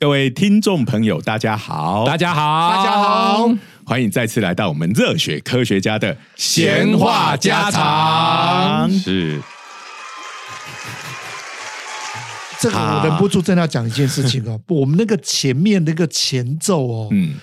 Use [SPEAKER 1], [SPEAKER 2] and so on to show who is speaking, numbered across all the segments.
[SPEAKER 1] 各位听众朋友，大家好，
[SPEAKER 2] 大家好，
[SPEAKER 3] 大家好，
[SPEAKER 1] 欢迎再次来到我们热血科学家的
[SPEAKER 2] 闲话家常。是，
[SPEAKER 3] 这个我忍不住真的要讲一件事情哦，我们那个前面那个前奏哦，
[SPEAKER 1] 嗯，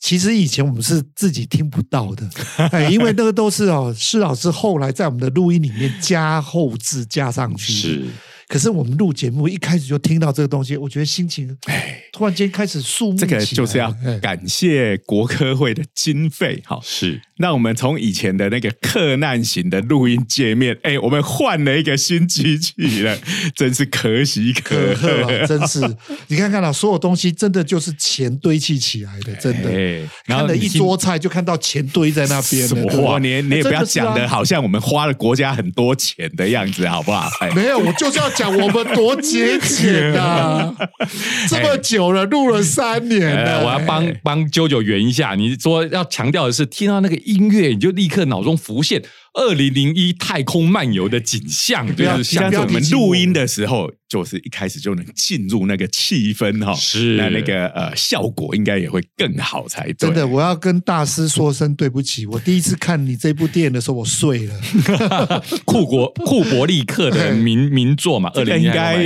[SPEAKER 3] 其实以前我们是自己听不到的，哎，因为那个都是哦，施老师后来在我们的录音里面加后置加上去的。
[SPEAKER 2] 是。
[SPEAKER 3] 可是我们录节目一开始就听到这个东西，我觉得心情
[SPEAKER 1] 哎，
[SPEAKER 3] 突然间开始肃穆起来。
[SPEAKER 1] 这个就是要
[SPEAKER 3] 哎。
[SPEAKER 1] 感谢国科会的经费，好，
[SPEAKER 2] 是
[SPEAKER 1] 那我们从以前的那个客难型的录音界面，哎，我们换了一个新机器了，真是可喜可
[SPEAKER 3] 可贺。真是你看看啊所有东西真的就是钱堆砌起来的，真的。
[SPEAKER 2] 哎，
[SPEAKER 1] 然后
[SPEAKER 3] 看了一桌菜，就看到钱堆在那边了。
[SPEAKER 1] 什么
[SPEAKER 3] 对吧
[SPEAKER 1] 话？你你也不要讲的好像我们花了国家很多钱的样子，好不好？哎，
[SPEAKER 3] 没有，我就是要讲我们多节俭啊！这么久了，录了三年
[SPEAKER 2] 呃，
[SPEAKER 3] 了，
[SPEAKER 2] 我要帮帮啾啾圆一下。你说要强调的是，听到那个音乐，你就立刻脑中浮现二零零一太空漫游的景象，就
[SPEAKER 3] 要
[SPEAKER 2] 是像
[SPEAKER 1] 我们录音的时候，就是一开始就能进入那个气氛哈，
[SPEAKER 2] 是
[SPEAKER 1] 那那个呃效果应该也会更好才对。
[SPEAKER 3] 真的，我要跟大师说声对不起。我第一次看你这部电影的时候，我睡了。
[SPEAKER 2] 库国库伯利克的 名名作嘛，二零
[SPEAKER 1] 这个应该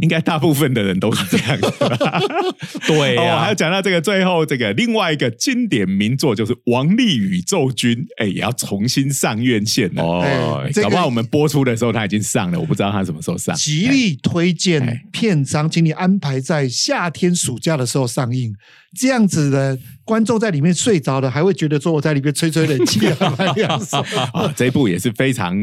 [SPEAKER 1] 应该大部分的人都是这样的。哦，
[SPEAKER 2] 对呀
[SPEAKER 1] 还有，讲到这个最后这个另外一个经典名作就是《王力宇宙军》，哎，也要重新上院线了。
[SPEAKER 2] 哦
[SPEAKER 1] 搞不好我们播出的时候他已经上了，我不知道他什么时候上。
[SPEAKER 3] 极力推
[SPEAKER 1] 哎
[SPEAKER 3] 荐片章，请你安排在夏天暑假的时候上映。这样子的观众在里面睡着了，还会觉得说我在里面吹吹冷气啊，蛮凉爽
[SPEAKER 1] 啊，这一部也是非常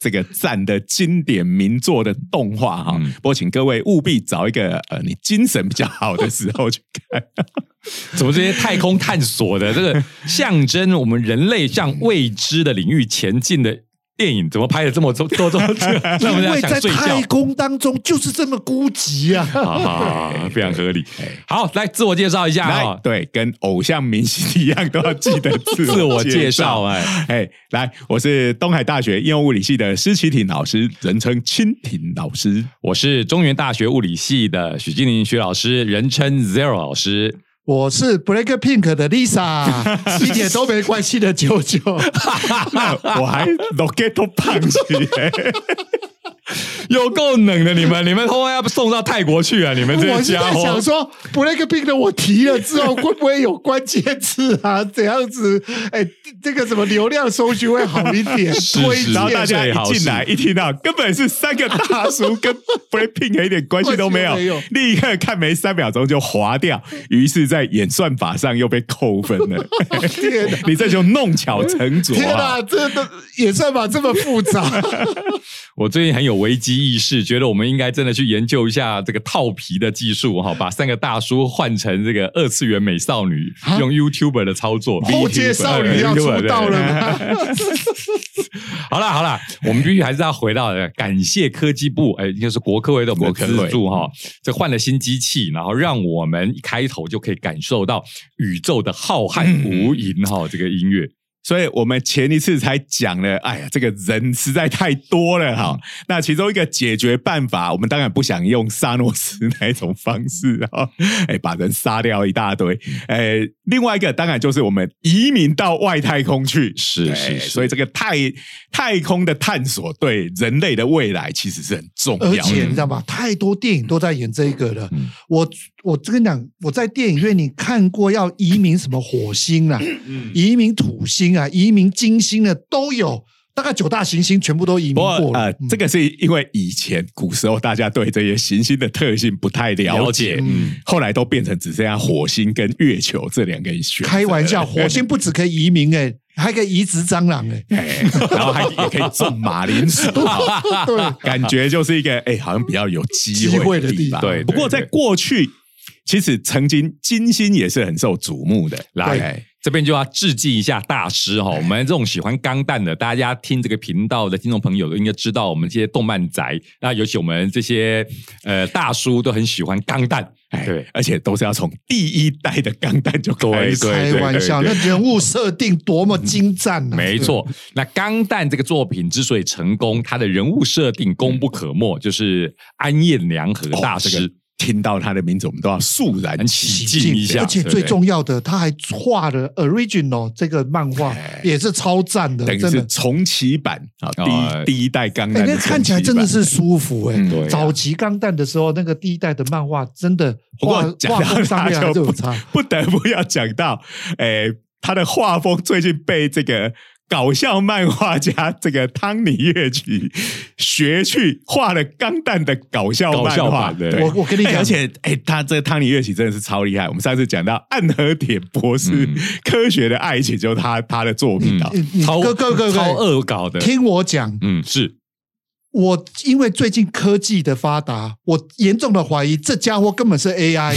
[SPEAKER 1] 这个赞的经典名作的动画哈。
[SPEAKER 2] 嗯
[SPEAKER 1] 不过，请各位务必找一个呃你精神比较好的时候去看。
[SPEAKER 2] 怎么这些太空探索的这个象征我们人类向未知的领域前进的电影，怎么拍的这么多多多，
[SPEAKER 3] 因为在太？空当中就是这么孤寂啊！
[SPEAKER 2] 啊，非常合理。好，来自我介绍一下
[SPEAKER 1] 来
[SPEAKER 2] 啊，，
[SPEAKER 1] 对，跟偶像明星一样，都要记得自
[SPEAKER 2] 自我介
[SPEAKER 1] 绍。
[SPEAKER 2] 绍哎，
[SPEAKER 1] 哎，来，我是东海大学应用物理系的施启廷老师，人称蜻蜓老师。
[SPEAKER 2] 我是中原大学物理系的许金玲许老师，人称 Zero 老师。
[SPEAKER 3] 我是 Black Pink 的 Lisa，一点都没关系的舅舅。
[SPEAKER 1] 我还 rocket punch，
[SPEAKER 2] 有够冷的你们，你们后来要送到泰国去啊！你们这
[SPEAKER 3] 我是在
[SPEAKER 2] 些家伙
[SPEAKER 3] 想，说 Pink 的我提了之后，会不会有关键字啊？怎样子？哎，这个什么流量搜寻会好一点？
[SPEAKER 1] 然后大家一进来一听到，根本是三个大叔跟 Blackpink 一点关系都没有 立刻看没三秒钟就划掉，于是，在演算法上又被扣分了。你这就弄巧成拙
[SPEAKER 3] 天
[SPEAKER 1] 啊！
[SPEAKER 3] 哪，这都演算法这么复杂，
[SPEAKER 2] 我最近很有危机意识，觉得我们应该真的去研究一下这个套皮的技术哈，把三个大叔换成这个二次元美少女，用 YouTuber 的操作。
[SPEAKER 3] 后街少女要出道了吗？
[SPEAKER 2] 好啦好啦，我们必须还是要回到感谢科技部，哎，应该是国科会的我们资助哈，这换了新机器，然后让我们一开头就可以感受到宇宙的浩瀚无垠哈，这个音乐。
[SPEAKER 1] 所以我们前一次才讲了，哎呀，这个人实在太多了哈。那其中一个解决办法，我们当然不想用萨诺斯那一种方式啊，哎，把人杀掉一大堆。哎，另外一个当然就是我们移民到外太空去，哎
[SPEAKER 2] 是是是
[SPEAKER 1] 所以这个太太空的探索对人类的未来其实是很重要的。
[SPEAKER 3] 且你知道吗？太多电影都在演这个了。
[SPEAKER 2] 嗯
[SPEAKER 3] 我我跟你讲，我在电影院你看过要移民什么火星啊，
[SPEAKER 1] 嗯
[SPEAKER 3] 移民土星啊，移民金星的都有，大概九大行星全部都移民
[SPEAKER 1] 过。呃，
[SPEAKER 3] 嗯。
[SPEAKER 1] 这个是因为以前古时候大家对这些行星的特性不太了
[SPEAKER 2] 了
[SPEAKER 1] 解，
[SPEAKER 3] 嗯。
[SPEAKER 1] 后来都变成只剩下火星跟月球这两个选。
[SPEAKER 3] 开玩笑，火星不只可以移民哎、还可以移植蟑螂哎、
[SPEAKER 1] 哎，然后还也可以种马铃薯，
[SPEAKER 3] 对，
[SPEAKER 1] 感觉就是一个哎，好像比较有机
[SPEAKER 3] 机会
[SPEAKER 1] 会
[SPEAKER 3] 的地方。
[SPEAKER 2] 对对
[SPEAKER 1] 不过在过去，其实曾经金星也是很受瞩目的。
[SPEAKER 2] 来
[SPEAKER 1] 哎
[SPEAKER 2] 这边就要致敬一下大师哈，我们这种喜欢钢弹的，大家听这个频道的听众朋友都应该知道，我们这些动漫宅，那尤其我们这些呃大叔都很喜欢钢弹，
[SPEAKER 1] 哎
[SPEAKER 2] 对，
[SPEAKER 1] 而且都是要从第一代的钢弹就开
[SPEAKER 3] 开玩笑，那人物设定多么精湛啊！
[SPEAKER 2] 没错，那《钢弹》这个作品之所以成功，它的人物设定功不可没，就是安彦良和大师。
[SPEAKER 1] 哦这个听到他的名字，我们都要肃然起
[SPEAKER 2] 敬一下
[SPEAKER 3] 而且最重要的，他还画了 original 这个漫画，也是超赞的，
[SPEAKER 1] 等于
[SPEAKER 3] 真的。
[SPEAKER 1] 是重启版啊，第第一代钢
[SPEAKER 3] 哎，
[SPEAKER 1] 弹
[SPEAKER 3] 那看起来真的是舒服哎、早期钢弹的时候，那个第一代的漫画真的
[SPEAKER 1] 不
[SPEAKER 3] 画画风上面还
[SPEAKER 1] 他就不
[SPEAKER 3] 是有差。
[SPEAKER 1] 不得不要讲到，诶，他的画风最近被这个搞笑漫画家这个汤尼乐奇学去画了钢弹的搞笑漫画。
[SPEAKER 2] 的
[SPEAKER 1] 对
[SPEAKER 3] 我我跟你讲
[SPEAKER 1] 哎而且哎，他这个汤尼乐奇真的是超厉害。我们上次讲到暗河铁博士
[SPEAKER 2] 嗯
[SPEAKER 1] 科学的爱情，就是他他的作品啊。
[SPEAKER 3] 你你
[SPEAKER 2] 超
[SPEAKER 3] 各各各
[SPEAKER 2] 超
[SPEAKER 3] 各，
[SPEAKER 2] 恶搞的，
[SPEAKER 3] 听我讲，
[SPEAKER 2] 嗯，是
[SPEAKER 3] 我因为最近科技的发达，我严重的怀疑这家伙根本是 AI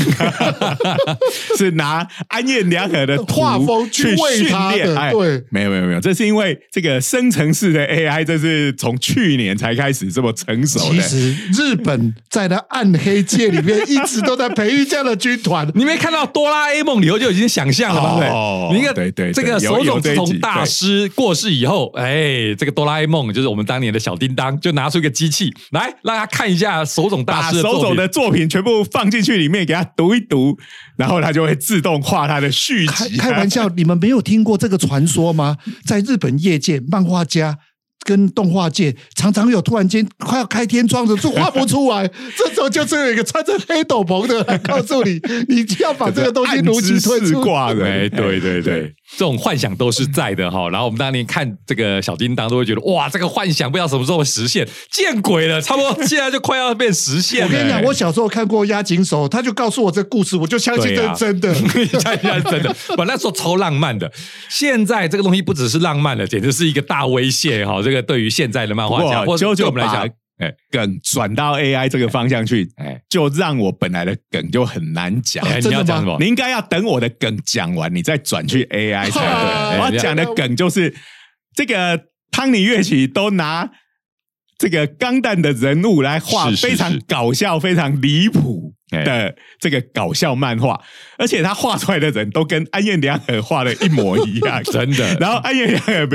[SPEAKER 1] 是拿安彦良和的
[SPEAKER 3] 画风去
[SPEAKER 1] 去训
[SPEAKER 3] 喂 他
[SPEAKER 1] 练。
[SPEAKER 3] 对。
[SPEAKER 1] 没有没有没有，这是因为这个生成式的 AI，这是从去年才开始这么成熟的。
[SPEAKER 3] 其实日本在那暗黑界里面一直都在培育这样的军团，
[SPEAKER 2] 你没看到哆啦 A 梦里头就已经想象了嘛？对
[SPEAKER 1] 哦
[SPEAKER 2] 不对？你一个
[SPEAKER 1] 对对对
[SPEAKER 2] 这个
[SPEAKER 1] 有
[SPEAKER 2] 手冢治虫大师过世以后，哎，这个哆啦 A 梦就是我们当年的小叮当，就拿出一个机器来让他看一下手冢大
[SPEAKER 1] 把
[SPEAKER 2] 师的
[SPEAKER 1] 手冢的作品全部放进去里面，给他读一读，然后他就会自动画他的续
[SPEAKER 3] 开
[SPEAKER 1] 集。
[SPEAKER 3] 开玩笑，你们没有听过这个传说吗？在日本业界，漫画家跟动画界常常有突然间快要开天窗的就画不出来，这时候就是有一个穿着黑斗篷的来告诉你，你要把这个东西如期推出。
[SPEAKER 1] 暗之四卦的，
[SPEAKER 2] 哎，对对对，这种幻想都是在的哈。然后我们当年看这个小叮当，都会觉得哇，这个幻想不知道什么时候会实现，见鬼了，差不多现在就快要变实现了。
[SPEAKER 3] 我跟你讲，我小时候看过押井守，他就告诉我这故事，我就相信这是真的。
[SPEAKER 2] 现 在真的，我那时候超浪漫的。现在这个东西不只是浪漫了，简直是一个大威胁哈。这个对于现在的漫画家，我们来讲，哎。
[SPEAKER 1] 梗转到 AI 这个方向去，
[SPEAKER 2] 哎。
[SPEAKER 1] 就让我本来的梗就很难讲。
[SPEAKER 2] 哎，你要讲什么？
[SPEAKER 1] 你应该要等我的梗讲完，你再转去 AI 才对。我要讲的梗就是这个汤尼乐器都拿这个钢弹的人物来画非常搞笑、非常离谱的这个搞笑漫画，而且他画出来的人都跟安彦良和画的一模一样，
[SPEAKER 2] 真的。
[SPEAKER 1] 然后安彦良和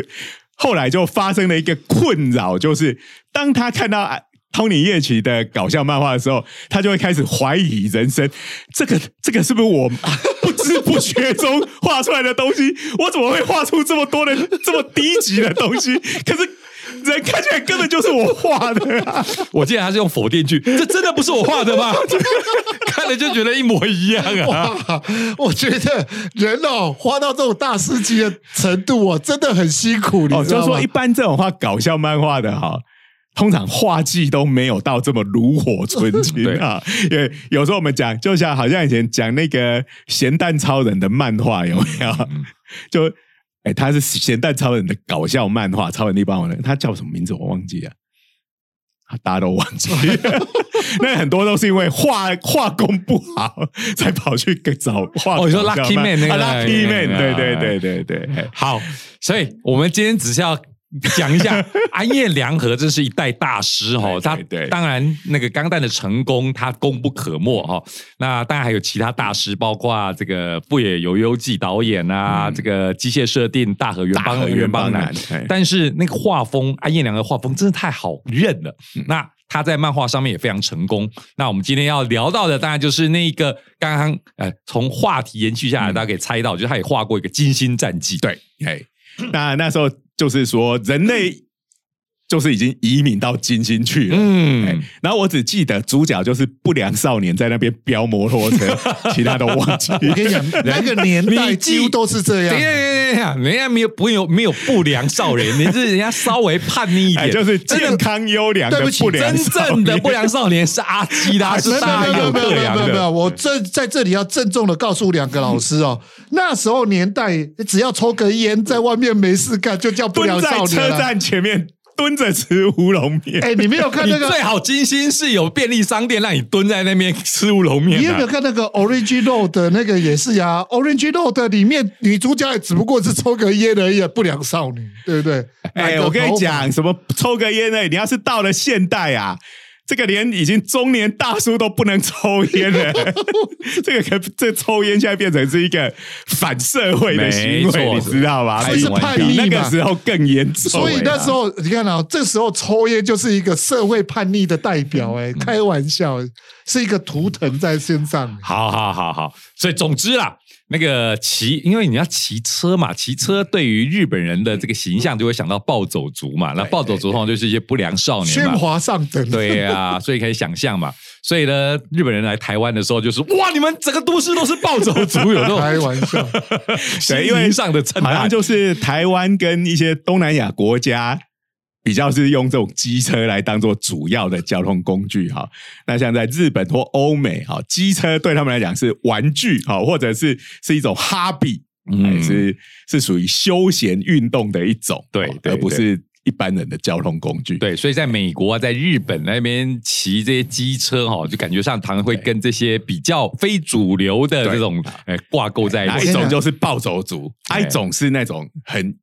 [SPEAKER 1] 后来就发生了一个困扰，就是当他看到啊托尼叶奇的搞笑漫画的时候，他就会开始怀疑人生。这个这个是不是我不知 不觉中画出来的东西？我怎么会画出这么多的这么低级的东西？可是人看起来根本就是我画的、啊。
[SPEAKER 2] 我记得他是用否定句，这真的不是我画的吗？看了就觉得一模一样啊。
[SPEAKER 3] 我觉得人哦，花到这种大师级的程度哦，真的很辛苦。你
[SPEAKER 1] 哦，就是说一般这种画搞笑漫画的哈。通常画技都没有到这么炉火纯青啊，因为有时候我们讲，就像好像以前讲那个咸蛋超人的漫画有没有？就哎，他是咸蛋超人的搞笑漫画，超人力霸王人，他叫什么名字我忘记了。大家都忘记，那很多都是因为画画工不好，才跑去找画。
[SPEAKER 2] 哦，你说 Lucky Man 那个
[SPEAKER 1] 啊，Lucky Man，
[SPEAKER 2] 哎
[SPEAKER 1] 对对对对对。
[SPEAKER 2] 好，所以我们今天只是要讲一下 安彦良和，这是一代大师哈。他当然那个钢弹的成功，他功不可没哈。那当然还有其他大师，包括这个富野由悠季导演啊，这个机械设定大和原邦
[SPEAKER 1] 大和原邦
[SPEAKER 2] 男。但是那个画风，安彦良的画风真的太好认了。那他在漫画上面也非常成功。那我们今天要聊到的，当然就是那个刚刚呃从话题延续下来，大家可以猜到，就是他也画过一个《金星战记》。
[SPEAKER 1] 对，嘿，那那时候就是说人类就是已经移民到金星去了。
[SPEAKER 2] 嗯
[SPEAKER 1] 哎，然后我只记得主角就是不良少年在那边飙摩托车，其他都忘记。
[SPEAKER 3] 我跟你讲，那个年代
[SPEAKER 2] 你
[SPEAKER 3] 几乎都是这样
[SPEAKER 2] 人家没有不有没有不良少年，你是人家稍微叛逆一
[SPEAKER 1] 哎，
[SPEAKER 2] 点，
[SPEAKER 1] 就是健康优良的
[SPEAKER 3] 对不起
[SPEAKER 2] 真正的不良少年是阿基拉，是大有
[SPEAKER 3] 没有没有没有。我这在这里要郑重的告诉两个老师哦，那时候年代只要抽根烟，在外面没事干就叫不良
[SPEAKER 1] 蹲在车
[SPEAKER 3] 少年了。
[SPEAKER 1] 站前面蹲着吃乌龙面。
[SPEAKER 3] 哎，你没有看那个
[SPEAKER 2] 最好金星是有便利商店让你蹲在那边吃乌龙面
[SPEAKER 3] 你有没有。看那个 Orange Road 的那个也是呀？Orange Road 里面女主角也只不过是抽个烟而已，不良少女，对不对？
[SPEAKER 1] 哎，我跟你讲，什么抽个烟呢？你要是到了现代啊，这个连已经中年大叔都不能抽烟了，这个可这抽烟现在变成是一个反社会的行为，你知道吗？
[SPEAKER 3] 所以是叛逆
[SPEAKER 1] 比那个
[SPEAKER 3] 嘛
[SPEAKER 1] 时候更严重。
[SPEAKER 3] 所以那时候你看啊，这时候抽烟就是一个社会叛逆的代表，哎，开玩笑，是一个图腾在身上。
[SPEAKER 2] 好好好好，所以总之啦，那个骑，因为你要骑车嘛，骑车对于日本人的这个形象就会想到暴走族嘛，那暴走族通常就是一些不良少年
[SPEAKER 3] 喧
[SPEAKER 2] 嘛。
[SPEAKER 3] 哗上等，
[SPEAKER 2] 对呀、所以可以想象嘛。所以呢，日本人来台湾的时候，就是哇，你们整个都市都是暴走族，有这种
[SPEAKER 3] 开玩笑，
[SPEAKER 2] 对
[SPEAKER 1] 因为
[SPEAKER 2] 上的称
[SPEAKER 1] 好像。就是台湾跟一些东南亚国家比较是用这种机车来当做主要的交通工具哈。那像在日本或欧美哈，机车对他们来讲是玩具哈，或者是是一种哈比，
[SPEAKER 2] 嗯
[SPEAKER 1] 嗯，是是属于休闲运动的一种，哦
[SPEAKER 2] 对对
[SPEAKER 1] 而不是一般人的交通工具。
[SPEAKER 2] 对，所以在美国啊，在日本那边骑这些机车哈，就感觉上常常会跟这些比较非主流的这种诶挂钩在一起
[SPEAKER 1] 一。种就是暴走族，
[SPEAKER 2] 哎
[SPEAKER 1] 一种是那种很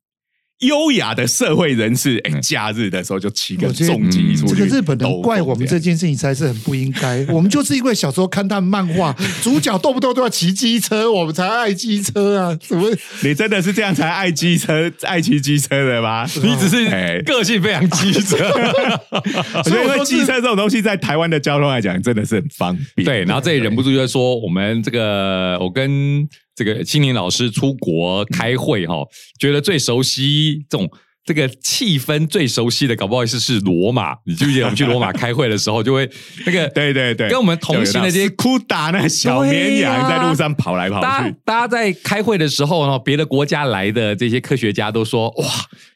[SPEAKER 1] 优雅的社会人士，哎，假日的时候就骑个重机出去。
[SPEAKER 3] 这个日本人怪我们这
[SPEAKER 1] 这
[SPEAKER 3] 件事情才是很不应该。我们就是因为小时候看他们漫画，主角动不动都要骑机车，我们才爱机车啊！怎么？
[SPEAKER 1] 你真的是这样才爱机车、爱骑机车的吗？
[SPEAKER 2] 你只是
[SPEAKER 1] 哎
[SPEAKER 2] 个性非常机车，
[SPEAKER 1] 我觉得因为机车这种东西在台湾的交通来讲，真的是很方便。
[SPEAKER 2] 对，然后这里忍不住就说，我们这个我跟这个青年老师出国开会哈，觉得最熟悉这种。这个气氛最熟悉的，搞不好意思是罗马。你记不记得我们去罗马开会的时候，就会那个
[SPEAKER 1] 对对对，
[SPEAKER 2] 跟我们同行的这些
[SPEAKER 1] 库达那小绵羊在路上跑来跑
[SPEAKER 2] 大家
[SPEAKER 1] 去，
[SPEAKER 2] 大家在开会的时候呢，别的国家来的这些科学家都说：“哇，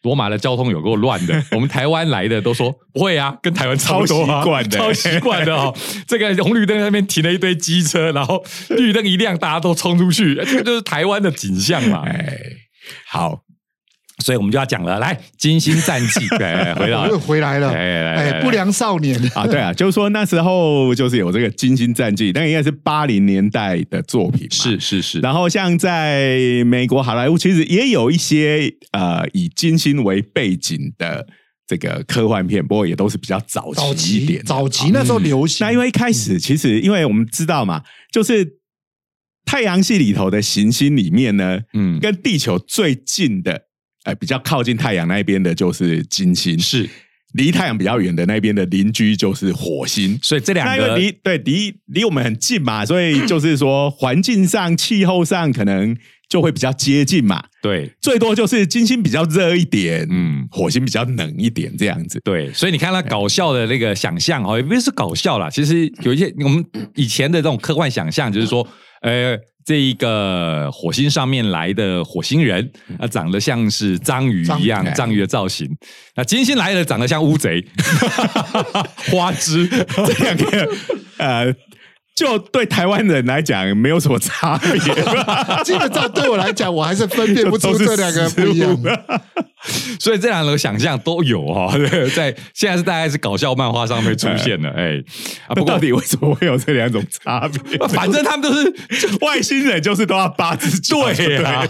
[SPEAKER 2] 罗马的交通有够乱的。”我们台湾来的都说：“不会啊，跟台湾差不多、
[SPEAKER 1] 习惯的
[SPEAKER 2] 超习惯的哦。”这个红绿灯那边停了一堆机车，然后绿灯一亮，大家都冲出去，这个就是台湾的景象嘛。
[SPEAKER 1] 哎，好，
[SPEAKER 2] 所以我们就要讲了，来金星战记，对，回到
[SPEAKER 3] 又回来了，
[SPEAKER 2] 哎
[SPEAKER 3] 不良少年。
[SPEAKER 1] 啊，对啊，就是说那时候就是有这个《金星战记》，那应该是八零年代的作品，
[SPEAKER 2] 是是是，
[SPEAKER 1] 然后像在美国好莱坞，其实也有一些呃以金星为背景的这个科幻片，不过也都是比较早
[SPEAKER 3] 早期
[SPEAKER 1] 期一点的。
[SPEAKER 3] 早期那时候流行，
[SPEAKER 1] 那因为一开始其实因为我们知道嘛，就是太阳系里头的行星里面呢，
[SPEAKER 2] 嗯，
[SPEAKER 1] 跟地球最近的，呃，比较靠近太阳那边的就是金星，
[SPEAKER 2] 是，
[SPEAKER 1] 离太阳比较远的那边的邻居就是火星。
[SPEAKER 2] 所以这两个
[SPEAKER 1] 离对离离我们很近嘛，所以就是说环境上、气候上可能就会比较接近嘛。
[SPEAKER 2] 对
[SPEAKER 1] 最多就是金星比较热一点，
[SPEAKER 2] 嗯
[SPEAKER 1] 嗯，火星比较冷一点这样子。
[SPEAKER 2] 对，所以你看他搞笑的那个想象哦，也不是搞笑啦，其实有一些我们以前的这种科幻想象，就是说，呃，这一个火星上面来的火星人，啊，长得像是章鱼一样，
[SPEAKER 1] 章鱼
[SPEAKER 2] 的造型；那金星来的长得像乌贼，花枝。
[SPEAKER 1] 这两个呃，就对台湾人来讲没有什么差别，
[SPEAKER 3] 基本上对我来讲，我还是分辨不出这两个不一样。
[SPEAKER 2] 所以这两个想象都有哈、对，在现在是大概是搞笑漫画上面出现的，哎，啊，不过
[SPEAKER 1] 到底为什么会有这两种差别？
[SPEAKER 2] 反正他们都是
[SPEAKER 1] 外星人就是都要八只脚，
[SPEAKER 2] 对啊、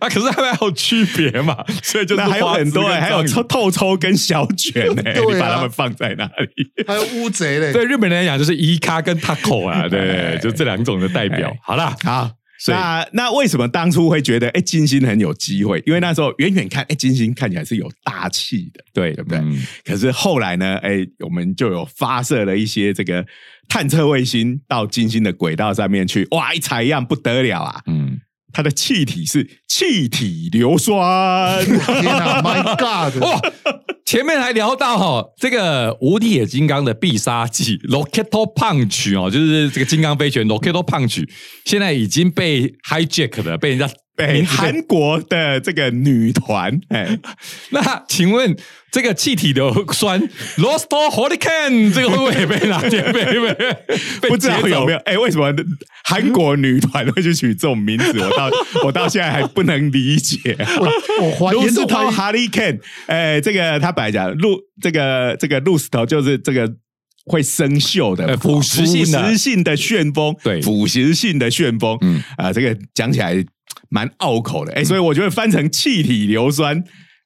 [SPEAKER 2] 啊，可是他们还有区别嘛，所以就是
[SPEAKER 1] 还有很多、还有抽透抽跟小卷呢、
[SPEAKER 3] 对啊。
[SPEAKER 1] 你把他们放在哪里？
[SPEAKER 3] 还有乌贼嘞，
[SPEAKER 2] 对日本人来讲就是伊卡跟 taco 啊，对
[SPEAKER 1] 哎
[SPEAKER 2] 就这两种的代表
[SPEAKER 1] 哎。
[SPEAKER 2] 好啦，
[SPEAKER 1] 好，那那为什么当初会觉得哎、金星很有机会？因为那时候远远看，哎、金星看起来是有大气的，
[SPEAKER 2] 对
[SPEAKER 1] 对不对？
[SPEAKER 2] 嗯
[SPEAKER 1] 可是后来呢，哎、我们就有发射了一些这个探测卫星到金星的轨道上面去，哇，一采样不得了啊！
[SPEAKER 2] 嗯，
[SPEAKER 1] 它的气体是气体硫酸，
[SPEAKER 3] 天哪，My God！
[SPEAKER 2] 哇，前面还聊到哈、这个无敌铁金刚的必杀技 Rocket Punch 哦，就是这个金刚飞拳 Rocket Punch，现在已经被 hijack 了，被人家
[SPEAKER 1] 被
[SPEAKER 2] 名字被
[SPEAKER 1] 韩国的这个女团，哎，
[SPEAKER 2] 那请问这个气体硫酸 Lost Hurricane 这个会不会也被拿掉？被被被
[SPEAKER 1] 不知道有没有？哎、为什么韩国女团会去取这种名字？我到我到现在还不能理解。
[SPEAKER 3] 我怀疑
[SPEAKER 1] 路斯头
[SPEAKER 3] 严重怀疑
[SPEAKER 1] 哈利 Ken，哎，这个他本来讲露这个这个路斯头就是这个会生锈的
[SPEAKER 2] 呃腐蚀性的
[SPEAKER 1] 腐蚀性的旋风，
[SPEAKER 2] 对
[SPEAKER 1] 腐蚀性的旋风，
[SPEAKER 2] 嗯
[SPEAKER 1] 嗯啊、这个讲起来蛮拗口的，哎、所以我觉得翻成气体硫酸。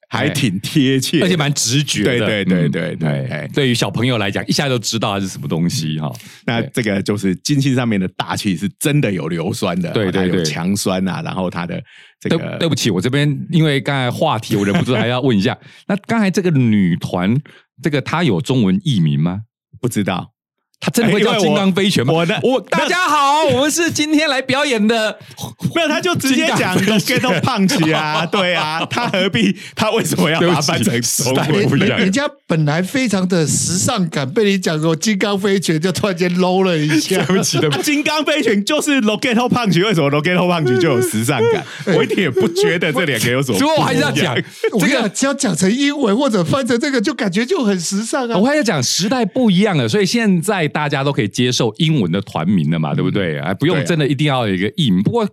[SPEAKER 1] 还挺贴切，
[SPEAKER 2] 而且蛮直觉的。
[SPEAKER 1] 对对对
[SPEAKER 2] 嗯
[SPEAKER 1] 对对
[SPEAKER 2] 哎
[SPEAKER 1] 哎
[SPEAKER 2] 对于小朋友来讲，一下就知道它是什么东西哈。
[SPEAKER 1] 那这个就是金星上面的大气是真的有硫酸的，
[SPEAKER 2] 对对对
[SPEAKER 1] 强酸啊，然后它的这
[SPEAKER 2] 对
[SPEAKER 1] 个
[SPEAKER 2] 对不起，我这边因为刚才话题，我忍不住还要问一下，那刚才这个女团，这个她有中文译名吗？
[SPEAKER 1] 不知道。
[SPEAKER 2] 她真的会叫金刚飞拳吗？
[SPEAKER 1] 我的
[SPEAKER 2] 我大家好，我们是今天来表演的，
[SPEAKER 1] 没有，他就直接讲
[SPEAKER 2] 金刚飞拳
[SPEAKER 1] “get punch” 啊，对啊，他何必？他为什么要
[SPEAKER 2] 对不起
[SPEAKER 1] 把它翻成中
[SPEAKER 2] 时代
[SPEAKER 1] 文？
[SPEAKER 2] 不一样
[SPEAKER 3] 人人家本来非常的时尚感，被你讲说金刚飞拳，就突然间 low 了一下。
[SPEAKER 2] 对不起，对不
[SPEAKER 1] 啊
[SPEAKER 2] 起。
[SPEAKER 1] 金刚飞拳就是 “rocket punch”，为什么 “rocket punch” 就有时尚感？我一点也不觉得这两个有什么。
[SPEAKER 2] 所以我还是要讲，这个，
[SPEAKER 3] 只要讲成英文或者翻成这个，就感觉就很时尚啊
[SPEAKER 2] 我。还要讲时代不一样了，所以现在大家都可以接受英文的团名了嘛，对不对？哎，不用真的一定要有一个译名。不过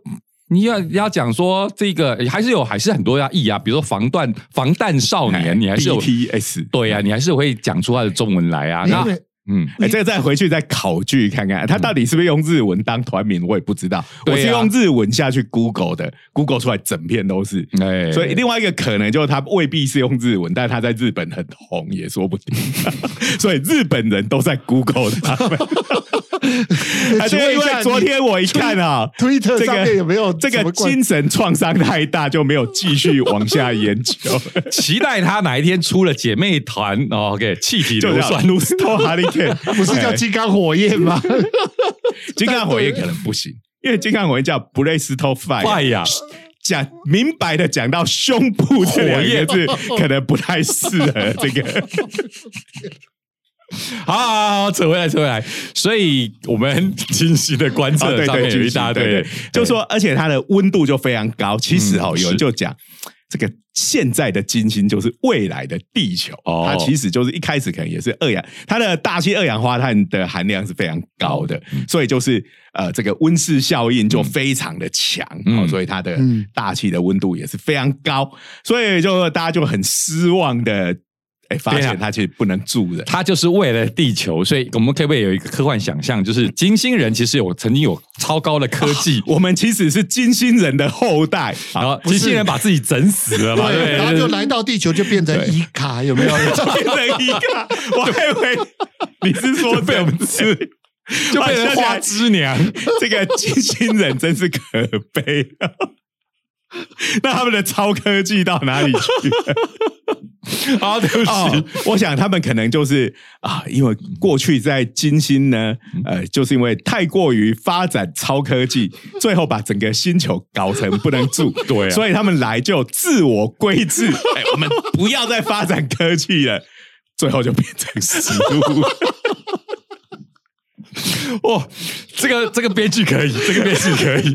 [SPEAKER 2] 你要要讲说这个还是有还是很多要译啊，比如说防弹防弹少年，你还是有
[SPEAKER 1] BTS。
[SPEAKER 2] 对呀、啊，你还是会讲出它的中文来啊。那嗯，
[SPEAKER 1] 哎，这个再回去再考据看看，他到底是不是用日文当团名，我也不知道。我是用日文下去 Google 的，Google 出来整片都是。
[SPEAKER 2] 哎，
[SPEAKER 1] 所以另外一个可能就是他未必是用日文，但他在日本很红也说不定。所以日本人都在 Google 他们。啊，这个因为昨天我一看啊
[SPEAKER 3] Twitter
[SPEAKER 1] 这
[SPEAKER 3] 上面有没有
[SPEAKER 1] 这个精神创伤太大，就没有继续往下研究。
[SPEAKER 2] 期待他哪一天出了姐妹团哦，OK，气体硫酸
[SPEAKER 1] l u s t o Hurricane，
[SPEAKER 3] 不是叫金刚火焰吗？
[SPEAKER 1] 金刚火焰可能不行，因为金刚火焰叫布雷斯托 Fire。
[SPEAKER 2] 快呀！
[SPEAKER 1] 讲明白的讲到胸部这两个字，可能不太适合这个。
[SPEAKER 2] 好好好，扯回来，扯回来。所以我们清晰的观
[SPEAKER 1] 啊
[SPEAKER 2] 测上面有一大堆
[SPEAKER 1] 对对，就说而且它的温度就非常高。其实哦，
[SPEAKER 2] 嗯
[SPEAKER 1] 有人就讲这个现在的金星就是未来的地球，
[SPEAKER 2] 哦
[SPEAKER 1] 它其实就是一开始可能也是二氧，它的大气二氧化碳的含量是非常高的，
[SPEAKER 2] 嗯
[SPEAKER 1] 所以就是呃这个温室效应就非常的强，
[SPEAKER 2] 嗯
[SPEAKER 1] 哦，所以它的
[SPEAKER 3] 嗯
[SPEAKER 1] 大气的温度也是非常高，所以就大家就很失望的。哎，发现它其实不能住人，
[SPEAKER 2] 它就是为了地球，所以我们可不可以有一个科幻想象，就是金星人其实有曾经有超高的科技，
[SPEAKER 1] 我们其实是金星人的后代，
[SPEAKER 2] 然后金星人把自己整死了嘛，对
[SPEAKER 3] 对，然后就来到地球，就变成伊卡，有没有？
[SPEAKER 1] 变成一卡，我还以为 你是说被我们吃，
[SPEAKER 2] 就变成花枝娘。
[SPEAKER 1] 这个金星人真是可悲。那他们的超科技到哪里去？
[SPEAKER 2] 好，对不起，
[SPEAKER 1] 哦，我想他们可能就是啊，因为过去在金星呢，呃，就是因为太过于发展超科技，最后把整个星球搞成不能住，
[SPEAKER 2] 对啊。
[SPEAKER 1] 所以他们来就自我规制，哎，我们不要再发展科技了，最后就变成食物。
[SPEAKER 2] 哇，这个这个编剧可以，这个编剧可以。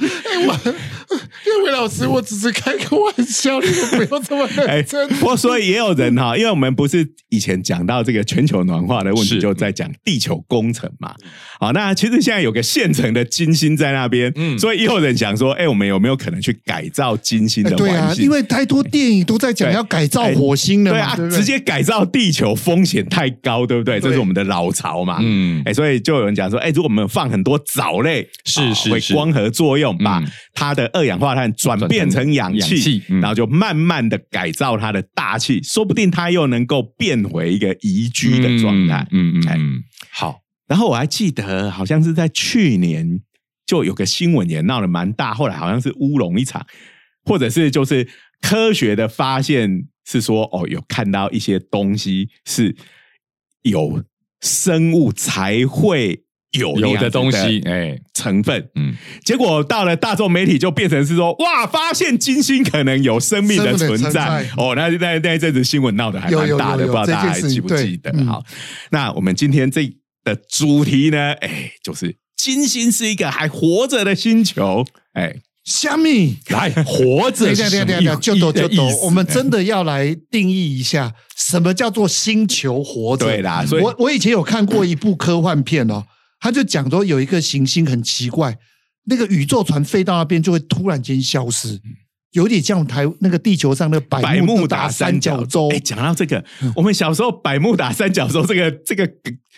[SPEAKER 3] 叶伟老师，我只是开个玩笑，你们不要这么
[SPEAKER 1] 哎
[SPEAKER 3] 认真。，
[SPEAKER 1] 不过所以也有人哈，因为我们不是以前讲到这个全球暖化的问题，就在讲地球工程嘛。好，那其实现在有个现成的金星在那边，
[SPEAKER 2] 嗯
[SPEAKER 1] 所以也有人想说，哎，我们有没有可能去改造金星的
[SPEAKER 3] 对啊
[SPEAKER 1] 环，境？
[SPEAKER 3] 因为太多电影都在讲要改造火星了嘛，
[SPEAKER 1] 对啊直接改造地球风险太高，对不对？这是我们的老巢嘛。
[SPEAKER 2] 嗯
[SPEAKER 1] 哎，所以就有人讲说，哎，如果我们放很多藻类，啊
[SPEAKER 2] 是是是
[SPEAKER 1] 会光合作用，把
[SPEAKER 2] 嗯
[SPEAKER 1] 它的二氧化碳转变成氧
[SPEAKER 2] 氧气
[SPEAKER 1] 然后就慢慢的改造它的大气，说不定它又能够变回一个宜居的状态。哎
[SPEAKER 2] 嗯嗯嗯，好，
[SPEAKER 1] 然后我还记得，好像是在去年就有个新闻也闹得蛮大，后来好像是乌龙一场，或者是就是科学的发现是说，哦，有看到一些东西是有生物才会有那
[SPEAKER 2] 有的东西，哎，
[SPEAKER 1] 成分，
[SPEAKER 2] 嗯，
[SPEAKER 1] 结果到了大众媒体就变成是说，哇，发现金星可能有生命的存在。
[SPEAKER 3] 存在。
[SPEAKER 1] 哦。那那那一阵子新闻闹得还蛮大的，
[SPEAKER 3] 有有
[SPEAKER 1] 不知道大家还记不记得？好，那我们今天这的主题呢，哎，就是金星是一个还活着的星球，哎，
[SPEAKER 3] 虾米。
[SPEAKER 2] 来活着
[SPEAKER 3] 等一
[SPEAKER 2] 是什么
[SPEAKER 3] 下等等一下，
[SPEAKER 2] 意
[SPEAKER 3] 就懂就懂。我们真的要来定义一下，什么叫做星球活着？
[SPEAKER 1] 对啦所以
[SPEAKER 3] 我我以前有看过一部科幻片哦，他就讲说有一个行星很奇怪，那个宇宙船飞到那边就会突然间消失，有点像台那个地球上的百
[SPEAKER 1] 百慕达
[SPEAKER 3] 三
[SPEAKER 1] 角
[SPEAKER 3] 洲。
[SPEAKER 1] 哎，讲到这个，我们小时候百慕达三角洲这个这个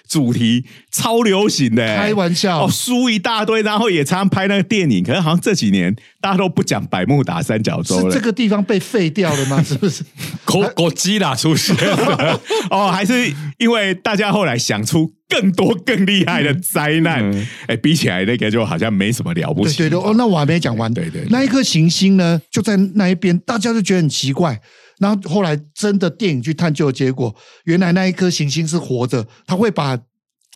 [SPEAKER 1] 主题超流行的，哎
[SPEAKER 3] 开玩笑
[SPEAKER 1] 哦，书一大堆，然后也常常拍那个电影，可是好像这几年大家都不讲百慕达三角洲了。
[SPEAKER 3] 是这个地方被废掉了吗？是不是？
[SPEAKER 2] 狗狗基啦出现了，
[SPEAKER 1] 哦，还是因为大家后来想出更多更厉害的灾难，哎、比起来那个就好像没什么了不起。
[SPEAKER 3] 对对对，哦，那我还没讲完。
[SPEAKER 1] 对对对
[SPEAKER 3] 那一颗行星呢，就在那一边，大家就觉得很奇怪。然后后来真的电影去探究的结果，原来那一颗行星是活着，它会把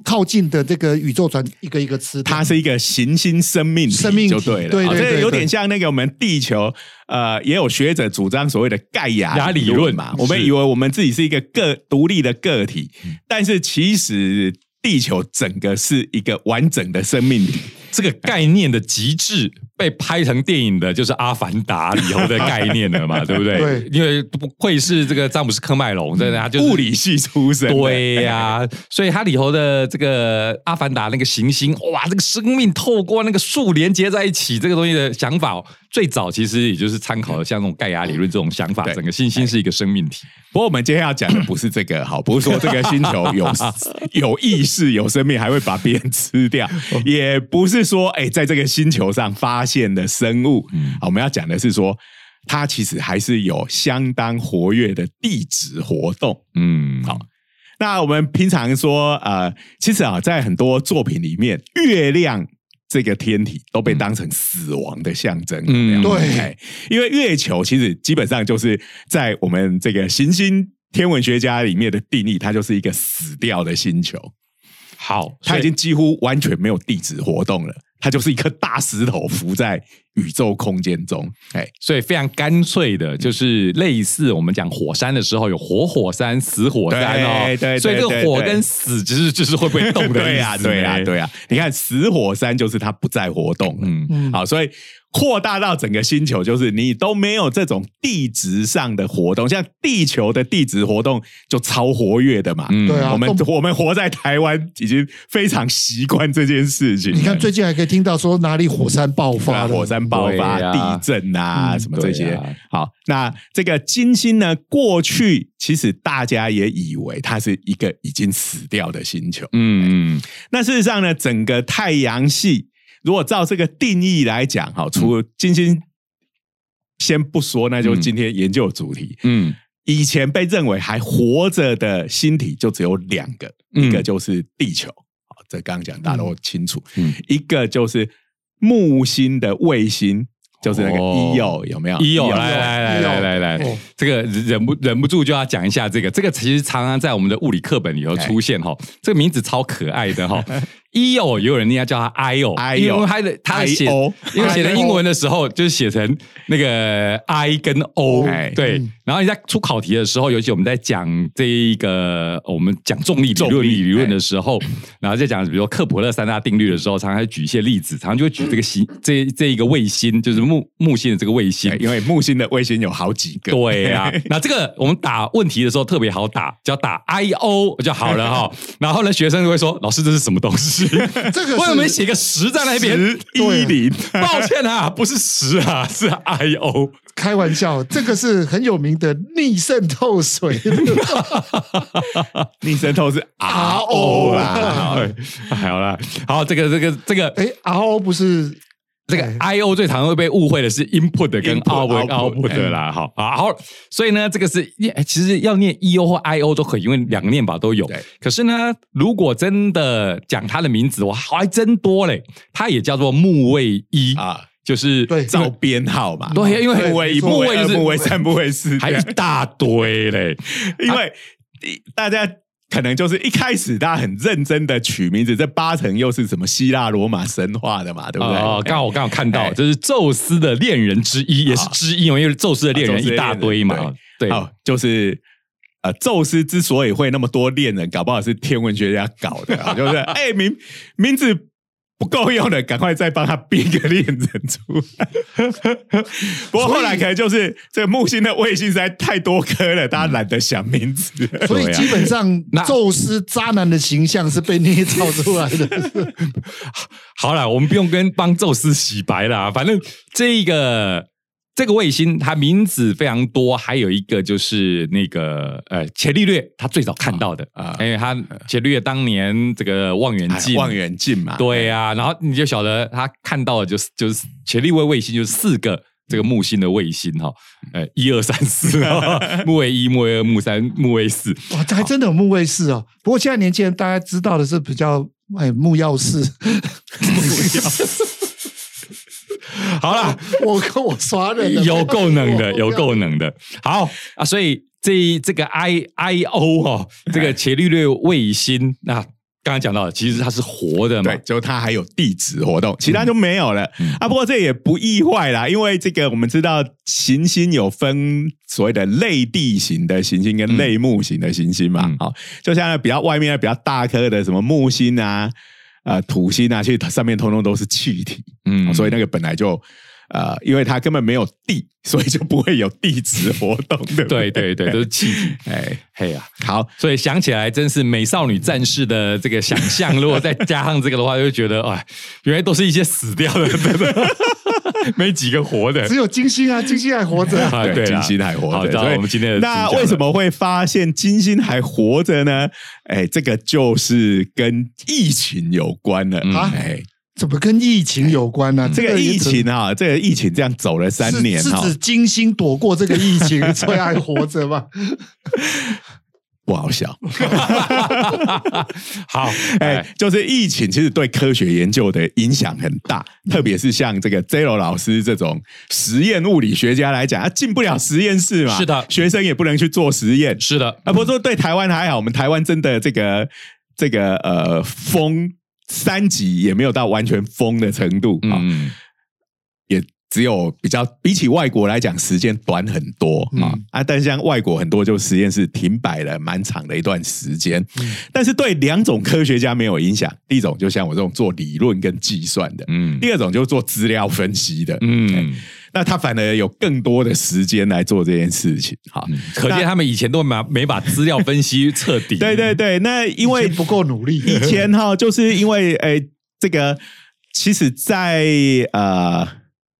[SPEAKER 3] 靠近的这个宇宙船一个一个吃。
[SPEAKER 1] 它是一个行星生命
[SPEAKER 3] 生命
[SPEAKER 1] 就对了，
[SPEAKER 3] 对对对对
[SPEAKER 1] 哦这有点像那个我们地球，呃，也有学者主张所谓的盖亚
[SPEAKER 2] 亚理论
[SPEAKER 1] 理论嘛。我们以为我们自己是一个个独立的个体，但是其实地球整个是一个完整的生命体。
[SPEAKER 2] 这个概念的极致被拍成电影的，就是《阿凡达》里头的概念了嘛，对不对？
[SPEAKER 3] 对。
[SPEAKER 2] 因为不愧是这个詹姆斯·科麦隆，对他就是
[SPEAKER 1] 物理系出身，
[SPEAKER 2] 对呀、所以它里头的这个《阿凡达》那个行星，哇，这个生命透过那个树连接在一起，这个东西的想法，最早其实也就是参考了像这种盖亚理论这种想法，整个行星是一个生命体。
[SPEAKER 1] 不过我们今天要讲的不是这个，好，不是说这个星球有 有意识、有生命，还会把别人吃掉，也不是说，哎、在这个星球上发现的生物，好，我们要讲的是说，它其实还是有相当活跃的地质活动。
[SPEAKER 2] 嗯，
[SPEAKER 1] 好。那我们平常说，呃，其实啊，在很多作品里面，月亮这个天体都被当成死亡的象征。
[SPEAKER 2] 嗯。
[SPEAKER 1] 嗯，
[SPEAKER 3] 对。
[SPEAKER 1] 哎因为月球其实基本上就是在我们这个行星天文学家里面的定义，它就是一个死掉的星球，
[SPEAKER 2] 好，
[SPEAKER 1] 它已经几乎完全没有地质活动了，它就是一颗大石头浮在宇宙空间中。哎，
[SPEAKER 2] 所以非常干脆的，就是类似我们讲火山的时候有活火山、死火山哦，
[SPEAKER 1] 对对对
[SPEAKER 2] 所以这个火跟死只是就是会不会动的
[SPEAKER 1] 对呀、对呀、
[SPEAKER 2] 啊
[SPEAKER 1] 对呀、你看死火山就是它不再活动
[SPEAKER 2] 嗯。
[SPEAKER 1] 好，所以扩大到整个星球，就是你都没有这种地质上的活动，像地球的地质活动就超活跃的嘛。
[SPEAKER 2] 嗯
[SPEAKER 3] 对啊
[SPEAKER 1] 我们我们活在台湾已经非常习惯这件事情。
[SPEAKER 3] 你看最近还可以听到说哪里火山爆发了，
[SPEAKER 1] 火山爆发、地震啊，
[SPEAKER 3] 嗯
[SPEAKER 1] 什么这些。
[SPEAKER 2] 啊
[SPEAKER 1] 好，那这个金星呢？过去其实大家也以为它是一个已经死掉的星球。
[SPEAKER 2] 嗯嗯
[SPEAKER 1] 那事实上呢，整个太阳系如果照这个定义来讲，哈，除了金星先不说，那就是今天研究的主题。
[SPEAKER 2] 嗯。
[SPEAKER 1] 以前被认为还活着的星体就只有两个，
[SPEAKER 2] 嗯。
[SPEAKER 1] 一个就是地球，好，这刚刚讲大家都清楚，
[SPEAKER 2] 嗯。
[SPEAKER 1] 一个就是木星的卫星，就是那个
[SPEAKER 2] 哦。
[SPEAKER 1] 伊友，有没有？伊友
[SPEAKER 2] 来来来来来这个忍不忍不住就要讲一下这个，这个其实常常在我们的物理课本里头出现哈，这个名字超可爱的哈。一友也有人应该叫它 I
[SPEAKER 1] O，I-O
[SPEAKER 2] 因为他的它写因为写成英文的时候就是写成那个 I 跟 O，
[SPEAKER 1] 哎
[SPEAKER 2] 对。然后你在出考题的时候，尤其我们在讲这一个我们讲重力理论
[SPEAKER 1] 重力
[SPEAKER 2] 理论
[SPEAKER 1] 哎
[SPEAKER 2] 的时候，然后在讲比如说克普勒三大定律的时候，常常会举一些例子，常常就会举这个星这这一个卫星，就是木木星的这个卫星，
[SPEAKER 1] 因为木星的卫星有好几个。
[SPEAKER 2] 对啊，那这个我们打问题的时候特别好打，只要打 I O 就好了哈。然后呢，学生就会说：“老师，这是什么东西？
[SPEAKER 3] 这个我
[SPEAKER 2] 有没有写个十在那边？
[SPEAKER 1] 十一零，
[SPEAKER 2] 抱歉啊，不是十啊，是 I O。
[SPEAKER 3] 开玩笑，这个是很有名的逆渗透水。
[SPEAKER 1] 逆渗透是 RO 啦。
[SPEAKER 2] 好啦，好，这个这个这个
[SPEAKER 3] 哎，RO 不是
[SPEAKER 2] 这个 I O 最常会被误会的是 input 跟 output output，output 啦，好好，所以呢，这个是哎其实要念 E O 或 I O 都可以，因为两个念法都有。可是呢，如果真的讲它的名字，哇，还真多嘞，它也叫做木卫一
[SPEAKER 1] 啊，
[SPEAKER 2] 就是
[SPEAKER 3] 对
[SPEAKER 1] 照编号嘛。
[SPEAKER 2] 对，因为
[SPEAKER 1] 木卫一、木卫二、
[SPEAKER 2] 木卫
[SPEAKER 1] 三、木卫四，
[SPEAKER 2] 还一大堆嘞，
[SPEAKER 1] 因为大家可能就是一开始大家很认真的取名字，这八成又是什么希腊罗马神话的嘛，对不对？
[SPEAKER 2] 哦，刚好我刚好看到，就是宙斯的恋人之一，也是之一嘛，因为宙斯的恋人一大堆嘛，对，
[SPEAKER 1] 好，就是呃，宙斯之所以会那么多恋人，搞不好是天文学家搞的啊，就是哎名名字不够用的，赶快再帮他编个恋人出来。不过后来可能就是这个木星的卫星实在太多颗了，大家懒得想名字。
[SPEAKER 3] 所以基本上宙斯渣男的形象是被捏造出来的。
[SPEAKER 2] 好了，我们不用跟帮宙斯洗白了，反正这个这个卫星它名字非常多，还有一个就是那个呃伽利略他最早看到的啊
[SPEAKER 1] 啊，
[SPEAKER 2] 因为他伽利略当年这个望远镜，
[SPEAKER 1] 哎望远镜嘛，
[SPEAKER 2] 对呀、然后你就晓得他看到的就是就是伽利略卫星就是四个这个木星的卫星哈，呃，一二三四，木卫一、木卫二、木三、木卫四，
[SPEAKER 3] 哇，这还真的有木卫四哦。不过现在年轻人大家知道的是比较哎木曜四。
[SPEAKER 2] 好啦，
[SPEAKER 3] 我跟我刷人了
[SPEAKER 2] 有够能的，有。够能的。好。啊，所以这这个 I I O 哦，这个伽利略卫星，那刚刚讲到的，其实它是活的嘛。
[SPEAKER 1] 对，，就它还有地质活动，其他就没有了、啊。不过这也不意外啦，因为这个我们知道行星有分所谓的类地型的行星跟类木型的行星嘛，
[SPEAKER 2] 嗯。
[SPEAKER 1] 好、就像比较外面比较大颗的什么木星啊、呃土星啊，其实它上面通通都是气体，
[SPEAKER 2] 嗯
[SPEAKER 1] 哦所以那个本来就。呃，因为它根本没有地，所以就不会有地质活动，对不
[SPEAKER 2] 对
[SPEAKER 1] 对
[SPEAKER 2] 对对，都是气体。
[SPEAKER 1] 哎，
[SPEAKER 2] 嘿呀、
[SPEAKER 1] 好，
[SPEAKER 2] 所以想起来真是美少女战士的这个想象，如果再加上这个的话，就觉得哎，原来都是一些死掉的 没几个活的
[SPEAKER 3] 只。有金星啊，金星还活着
[SPEAKER 2] 对
[SPEAKER 1] 金星还活
[SPEAKER 2] 好，
[SPEAKER 1] 着，所以
[SPEAKER 2] 我们今天的
[SPEAKER 1] 那为什么会发现金星还活着呢？哎，这个就是跟疫情有关了。
[SPEAKER 2] 啊
[SPEAKER 1] 哎，
[SPEAKER 3] 怎么跟疫情有关呢、
[SPEAKER 1] 这个疫情啊，这个疫情这样走了三年
[SPEAKER 3] 是指金星躲过这个疫情，所以还活着吗？
[SPEAKER 1] 不好笑。
[SPEAKER 2] 好？
[SPEAKER 1] 哎
[SPEAKER 2] 哎，，
[SPEAKER 1] 就是疫情其实对科学研究的影响很大，特别是像这个 Zero 老师这种实验物理学家来讲，他进不了实验室嘛，
[SPEAKER 2] 是的。
[SPEAKER 1] 学生也不能去做实验，
[SPEAKER 2] 是的，
[SPEAKER 1] 啊，不过说对台湾还好，我们台湾真的这个这个呃封三级也没有到完全封的程度啊、
[SPEAKER 2] 嗯，
[SPEAKER 1] 也只有比较比起外国来讲时间短很多啊、
[SPEAKER 2] 嗯
[SPEAKER 1] 啊，但像外国很多就实验室停摆了蛮长的一段时间，
[SPEAKER 2] 嗯
[SPEAKER 1] 但是对两种科学家没有影响。第一种就像我这种做理论跟计算的，
[SPEAKER 2] 嗯
[SPEAKER 1] 第二种就是做资料分析的，
[SPEAKER 2] 嗯，
[SPEAKER 1] 那他反而有更多的时间来做这件事情。好，
[SPEAKER 2] 可见他们以前都没没把资料分析彻底。
[SPEAKER 1] 对对对，那因为
[SPEAKER 3] 不够努力，
[SPEAKER 1] 以前哈，就是因为诶、这个其实在，呃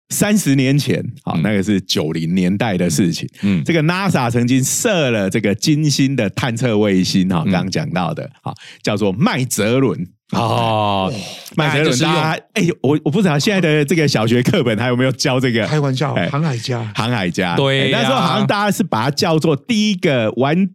[SPEAKER 1] 三十年前，好、
[SPEAKER 2] 嗯
[SPEAKER 1] 那个是九零年代的事情。
[SPEAKER 2] 嗯
[SPEAKER 1] 这个 NASA 曾经设了这个金星的探测卫星，哈、
[SPEAKER 2] 嗯
[SPEAKER 1] 刚刚讲到的，好、叫做麦哲伦。
[SPEAKER 2] 哦，
[SPEAKER 1] 麦哲伦，大家哎、我我不知道现在的这个小学课本还有没有教这个
[SPEAKER 3] 开玩笑，
[SPEAKER 1] 哎
[SPEAKER 3] 航海家。
[SPEAKER 1] 航海家，
[SPEAKER 2] 对
[SPEAKER 1] 那时候好像大家是把他叫做第一个玩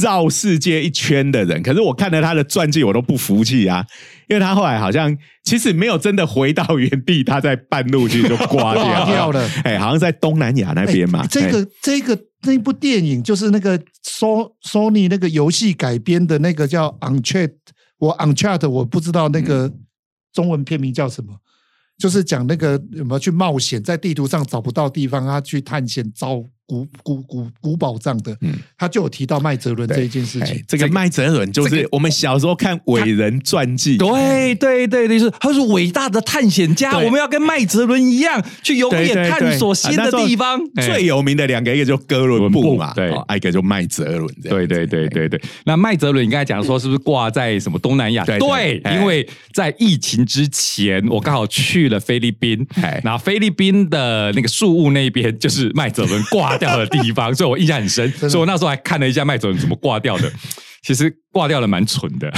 [SPEAKER 1] 绕世界一圈的人。可是我看了他的传记，我都不服气啊，因为他后来好像其实没有真的回到原地，他在半路就就挂掉
[SPEAKER 3] 了
[SPEAKER 1] 哎，好像在东南亚那边嘛。
[SPEAKER 3] 哎这个这个那部电影就是那个 So Sony 那个游戏改编的那个叫 Uncharted，我 Uncharted 我不知道那个中文片名叫什么，就是讲那个有没有去冒险，在地图上找不到地方，他去探险找古古古古宝藏的，
[SPEAKER 1] 嗯。
[SPEAKER 3] 他就有提到麦哲伦这一件事
[SPEAKER 1] 哎
[SPEAKER 3] 情。
[SPEAKER 1] 这个麦哲伦就是我们小时候看伟人传记，
[SPEAKER 2] 对对对对，是他是伟大的探险家，我们要跟麦哲伦一样，去永远探索新的地方。哎。
[SPEAKER 1] 最有名的两个，一个就哥伦布嘛，
[SPEAKER 2] 对。
[SPEAKER 1] 哦一个就麦哲伦。
[SPEAKER 2] 对对对对对，那麦哲伦你刚才讲说是不是挂在什么东南亚？
[SPEAKER 1] 对
[SPEAKER 2] 因为在疫情之前，我刚好去了菲律宾
[SPEAKER 1] 哎，
[SPEAKER 2] 然后菲律宾的那个树屋那边就是麦哲伦挂掉的地方，所以我印象很深，所以我那时候还看了一下麦哲伦怎么挂掉的。其实挂掉了蛮蠢的，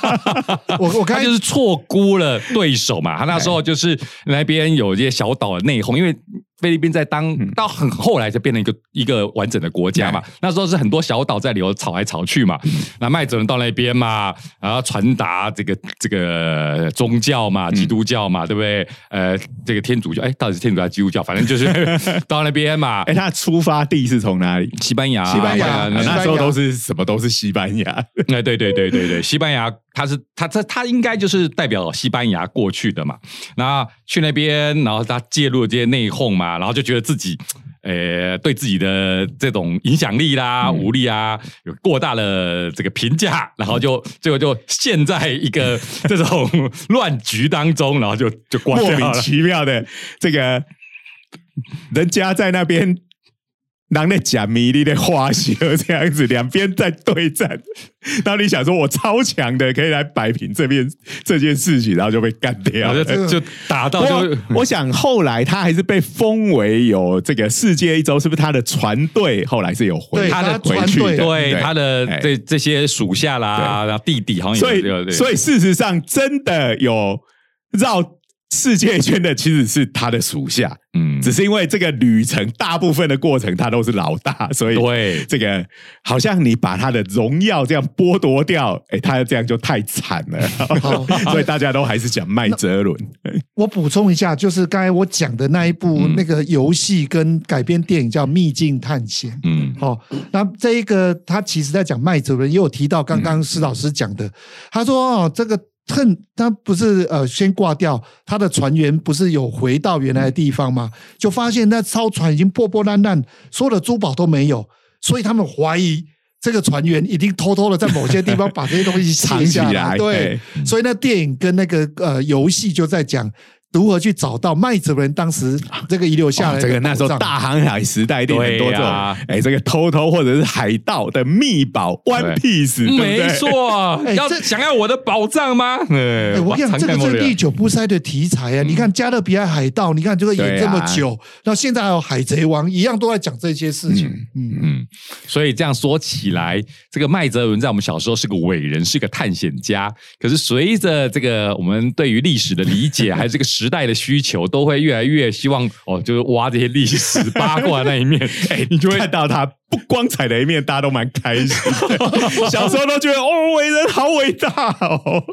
[SPEAKER 3] 我我刚才
[SPEAKER 2] 他就是错估了对手嘛。他那时候就是那边有一些小岛的内讧，因为菲律宾在当
[SPEAKER 1] 嗯
[SPEAKER 2] 到很后来才变成一个一个完整的国家嘛。那时候是很多小岛在里头吵来吵去嘛。那麦哲伦到那边嘛，然后传达这个这个宗教嘛，基督教嘛，对不对？呃，这个天主教，哎，到底是天主教、基督教，反正就是 到那边嘛
[SPEAKER 1] 哎，。他的出发地是从哪里？
[SPEAKER 2] 西班牙，
[SPEAKER 3] 西班牙
[SPEAKER 2] 那
[SPEAKER 1] 时候都是什么都是西班牙，
[SPEAKER 2] 哎，对对对对对，西班牙，他是他他他应该就是代表西班牙过去的嘛。那去那边，然后他介入这些内讧嘛，然后就觉得自己，呃，对自己的这种影响力啦、武力啊，有过大的这个评价，然后就最后就陷在一个这种 乱局当中，然后就就挂
[SPEAKER 1] 莫名。其妙的这个，人家在那边。人在讲迷离的花邪这样子，两边在对战，然后你想说我超强的，可以来摆平这边这件事情，然后就被干掉。
[SPEAKER 2] 就打到就
[SPEAKER 1] 我想后来他还是被封为有这个世界一周，是不是他的船队后来是有回
[SPEAKER 2] 他的
[SPEAKER 1] 回去的？
[SPEAKER 2] 对他的这这些属下啦，然后弟弟好像有，
[SPEAKER 1] 所以事实上真的有绕世界圈的其实是他的属下，
[SPEAKER 2] 嗯，
[SPEAKER 1] 只是因为这个旅程大部分的过程他都是老大，所以
[SPEAKER 2] 对。
[SPEAKER 1] 这个好像你把他的荣耀这样剥夺掉，哎，他这样就太惨了，所以大家都还是讲麦哲伦。
[SPEAKER 3] 我补充一下，就是刚才我讲的那一部
[SPEAKER 2] 嗯。
[SPEAKER 3] 那个游戏跟改编电影叫《秘境探险》。
[SPEAKER 2] 嗯。
[SPEAKER 3] 哦，那这一个他其实在讲麦哲伦，也有提到刚刚施老师讲的，他说哦，这个恨他不是呃先挂掉，他的船员不是有回到原来的地方吗？就发现那艘船已经破破烂烂，所有的珠宝都没有，所以他们怀疑。这个船员一定偷偷的在某些地方把这些东西
[SPEAKER 1] 藏起来
[SPEAKER 3] 对，所以那电影跟那个呃游戏就在讲如何去找到麦哲伦当时这个遗留下来
[SPEAKER 1] 这个那时候大航海时代一定很多这种，
[SPEAKER 2] 对呀
[SPEAKER 1] 哎，这个偷偷或者是海盗的秘宝 One Piece，对对
[SPEAKER 2] 没错，要想要我的宝藏吗？哎
[SPEAKER 3] 哎，我跟你讲，这个是历
[SPEAKER 2] 久，
[SPEAKER 3] 不衰的题材啊！你看《加勒比海海盗》，你看这个演这么久，然后现在还有《海贼王》，一样都在讲这些事情。嗯，
[SPEAKER 2] 嗯，所以这样说起来，这个麦哲伦在我们小时候是个伟人，是个探险家。可是随着这个我们对于历史的理解，还有这个时代的需求，都会越来越希望哦，就是挖这些历史八卦那一面。
[SPEAKER 1] 哎，你就会看到他不光彩的一面，大家都蛮开心的。小时候都觉得哦，伟人好伟大哦。